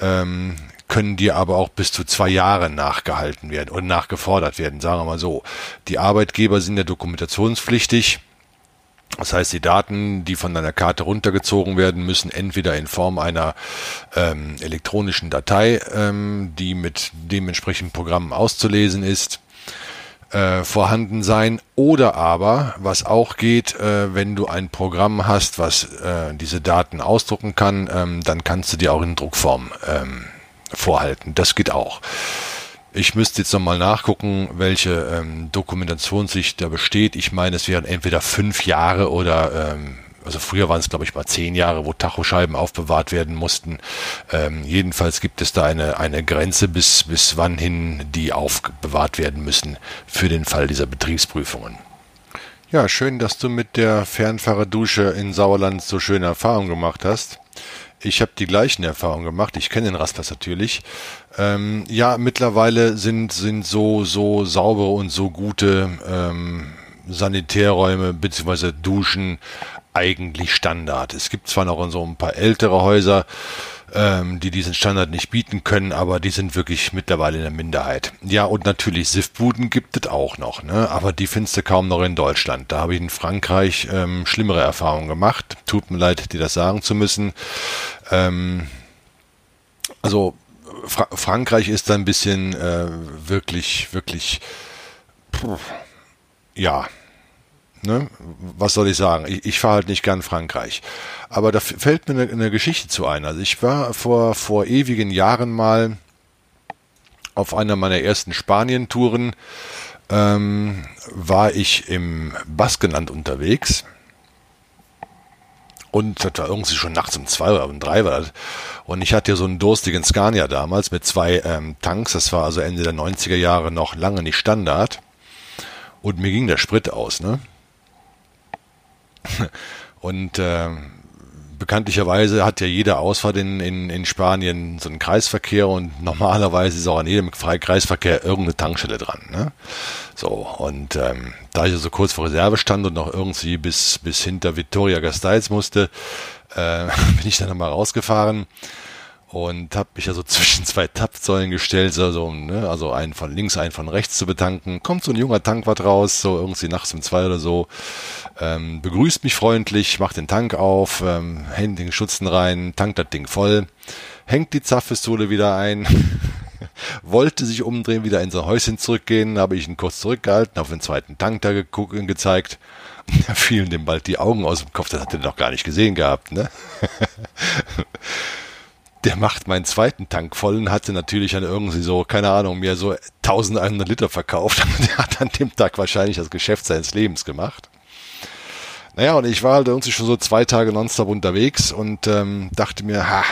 ähm, können die aber auch bis zu zwei Jahre nachgehalten werden und nachgefordert werden, sagen wir mal so. Die Arbeitgeber sind ja dokumentationspflichtig das heißt, die Daten, die von deiner Karte runtergezogen werden, müssen entweder in Form einer ähm, elektronischen Datei, ähm, die mit dementsprechenden Programmen auszulesen ist, äh, vorhanden sein oder aber, was auch geht, äh, wenn du ein Programm hast, was äh, diese Daten ausdrucken kann, ähm, dann kannst du die auch in Druckform ähm, vorhalten. Das geht auch. Ich müsste jetzt nochmal nachgucken, welche ähm, Dokumentationssicht da besteht. Ich meine, es wären entweder fünf Jahre oder ähm, also früher waren es glaube ich mal zehn Jahre, wo Tachoscheiben aufbewahrt werden mussten. Ähm, jedenfalls gibt es da eine, eine Grenze, bis, bis wann hin die aufbewahrt werden müssen für den Fall dieser Betriebsprüfungen. Ja, schön, dass du mit der Fernfahrerdusche in Sauerland so schöne Erfahrungen gemacht hast. Ich habe die gleichen Erfahrungen gemacht. Ich kenne den Rastlers natürlich. Ähm, ja, mittlerweile sind, sind so, so saubere und so gute ähm, Sanitärräume bzw. Duschen eigentlich Standard. Es gibt zwar noch so ein paar ältere Häuser, ähm, die diesen Standard nicht bieten können, aber die sind wirklich mittlerweile in der Minderheit. Ja, und natürlich SIF-Buden gibt es auch noch, ne? aber die findest du kaum noch in Deutschland. Da habe ich in Frankreich ähm, schlimmere Erfahrungen gemacht. Tut mir leid, dir das sagen zu müssen. Ähm, also Fra Frankreich ist da ein bisschen äh, wirklich, wirklich, puh, ja, Ne? Was soll ich sagen? Ich, ich fahre halt nicht gern Frankreich. Aber da fällt mir eine, eine, Geschichte zu ein. Also ich war vor, vor ewigen Jahren mal auf einer meiner ersten Spanien-Touren, ähm, war ich im Baskenland unterwegs. Und das war irgendwie schon nachts um zwei oder um drei war das. Und ich hatte ja so einen durstigen Scania damals mit zwei ähm, Tanks. Das war also Ende der 90er Jahre noch lange nicht Standard. Und mir ging der Sprit aus, ne? [LAUGHS] Und äh, bekanntlicherweise hat ja jede Ausfahrt in, in, in Spanien so einen Kreisverkehr und [LAUGHS] normalerweise ist auch an jedem Kreisverkehr irgendeine Tankstelle dran. Ne? So, und ähm, da ich so kurz vor Reserve stand und noch irgendwie bis, bis hinter Vitoria Gasteiz musste, äh, [LAUGHS] bin ich dann nochmal rausgefahren und habe mich also [LAUGHS] zwischen zwei Tapfsäulen gestellt, also, ne, also einen von links, einen von rechts zu betanken. Kommt so ein junger Tankwart raus, so irgendwie nachts um zwei oder so, ähm, begrüßt mich freundlich, macht den Tank auf, ähm, hängt den Schutzen rein, tankt das Ding voll, hängt die Zapfpistole wieder ein, [LAUGHS] wollte sich umdrehen, wieder in sein Häuschen zurückgehen, habe ich ihn kurz zurückgehalten, auf den zweiten Tank da geguckt, gezeigt. [LAUGHS] Da fielen dem bald die Augen aus dem Kopf, das hat er doch gar nicht gesehen gehabt, ne? Der macht meinen zweiten Tank voll und hatte natürlich dann irgendwie so, keine Ahnung, mir so 1100 Liter verkauft. [LAUGHS] der hat an dem Tag wahrscheinlich das Geschäft seines Lebens gemacht. Naja, und ich war halt irgendwie schon so zwei Tage nonstop unterwegs und ähm, dachte mir, ha,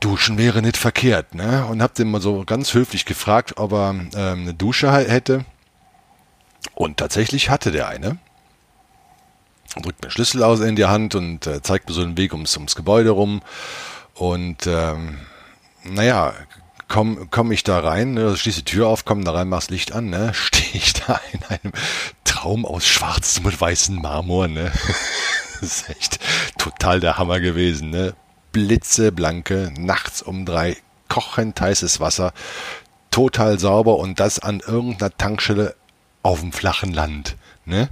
duschen wäre nicht verkehrt, ne? Und hab den mal so ganz höflich gefragt, ob er ähm, eine Dusche hätte. Und tatsächlich hatte der eine drückt mir Schlüssel aus in die Hand und äh, zeigt mir so einen Weg ums, ums Gebäude rum. Und ähm, naja, komm, komm ich da rein, ne, schließe die Tür auf, komm da rein, mach's Licht an, ne, [LAUGHS] stehe ich da in einem Traum aus schwarzem und weißem Marmor, ne. [LAUGHS] das ist echt total der Hammer gewesen, ne. Blitzeblanke, nachts um drei, kochend heißes Wasser, total sauber und das an irgendeiner Tankstelle auf dem flachen Land, ne.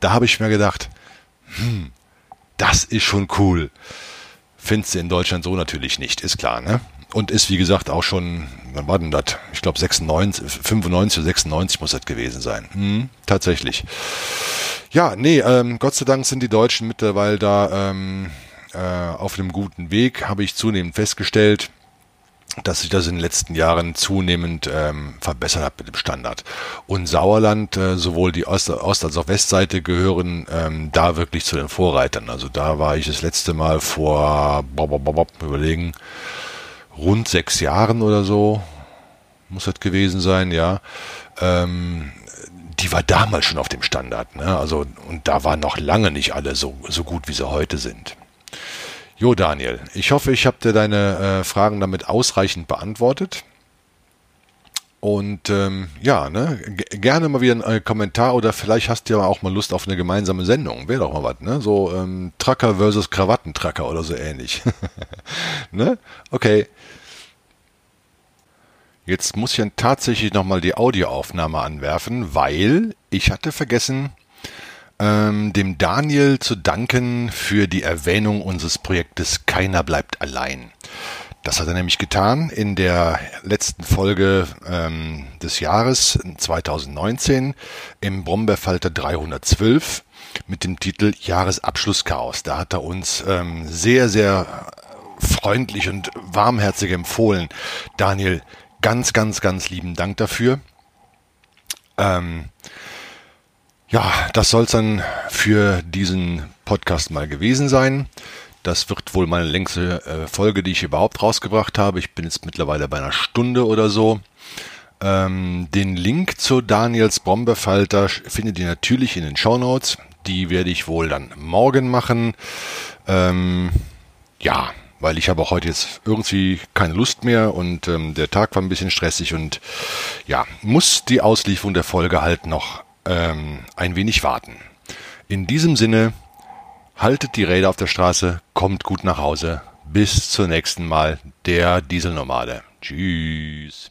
Da habe ich mir gedacht, hm, das ist schon cool. Findest du in Deutschland so natürlich nicht, ist klar, ne? Und ist, wie gesagt, auch schon, wann war denn das? Ich glaube 96, 95 oder 96 muss das gewesen sein. Hm, tatsächlich. Ja, nee, ähm, Gott sei Dank sind die Deutschen mittlerweile da ähm, äh, auf einem guten Weg, habe ich zunehmend festgestellt dass sich das in den letzten Jahren zunehmend ähm, verbessert hat mit dem Standard. Und Sauerland, äh, sowohl die Ost-, Ost als auch Westseite gehören ähm, da wirklich zu den Vorreitern. Also da war ich das letzte Mal vor, bob, bob, bob, überlegen, rund sechs Jahren oder so, muss das gewesen sein, ja. Ähm, die war damals schon auf dem Standard, ne? Also, und da waren noch lange nicht alle so, so gut, wie sie heute sind. Jo, Daniel, ich hoffe, ich habe dir deine äh, Fragen damit ausreichend beantwortet. Und ähm, ja, ne, gerne mal wieder ein äh, Kommentar oder vielleicht hast du ja auch mal Lust auf eine gemeinsame Sendung. Wäre doch mal was, ne? So ähm, Trucker versus Krawattentracker oder so ähnlich. [LAUGHS] ne? Okay. Jetzt muss ich dann tatsächlich nochmal die Audioaufnahme anwerfen, weil ich hatte vergessen, ähm, dem Daniel zu danken für die Erwähnung unseres Projektes Keiner bleibt allein. Das hat er nämlich getan in der letzten Folge ähm, des Jahres 2019 im Brombeerfalter 312 mit dem Titel Jahresabschlusschaos. Da hat er uns ähm, sehr, sehr freundlich und warmherzig empfohlen. Daniel, ganz, ganz, ganz lieben Dank dafür. Ähm, Ja, das soll es dann für diesen Podcast mal gewesen sein. Das wird wohl meine längste äh, Folge, die ich überhaupt rausgebracht habe. Ich bin jetzt mittlerweile bei einer Stunde oder so. Ähm, den Link zu Daniels Brombeerfalter findet ihr natürlich in den Show Notes. Die werde ich wohl dann morgen machen. Ähm, ja, weil ich habe auch heute jetzt irgendwie keine Lust mehr und ähm, der Tag war ein bisschen stressig und ja, muss die Auslieferung der Folge halt noch ähm, ein wenig warten. In diesem Sinne, haltet die Räder auf der Straße, kommt gut nach Hause. Bis zum nächsten Mal, der Dieselnomade. Tschüss.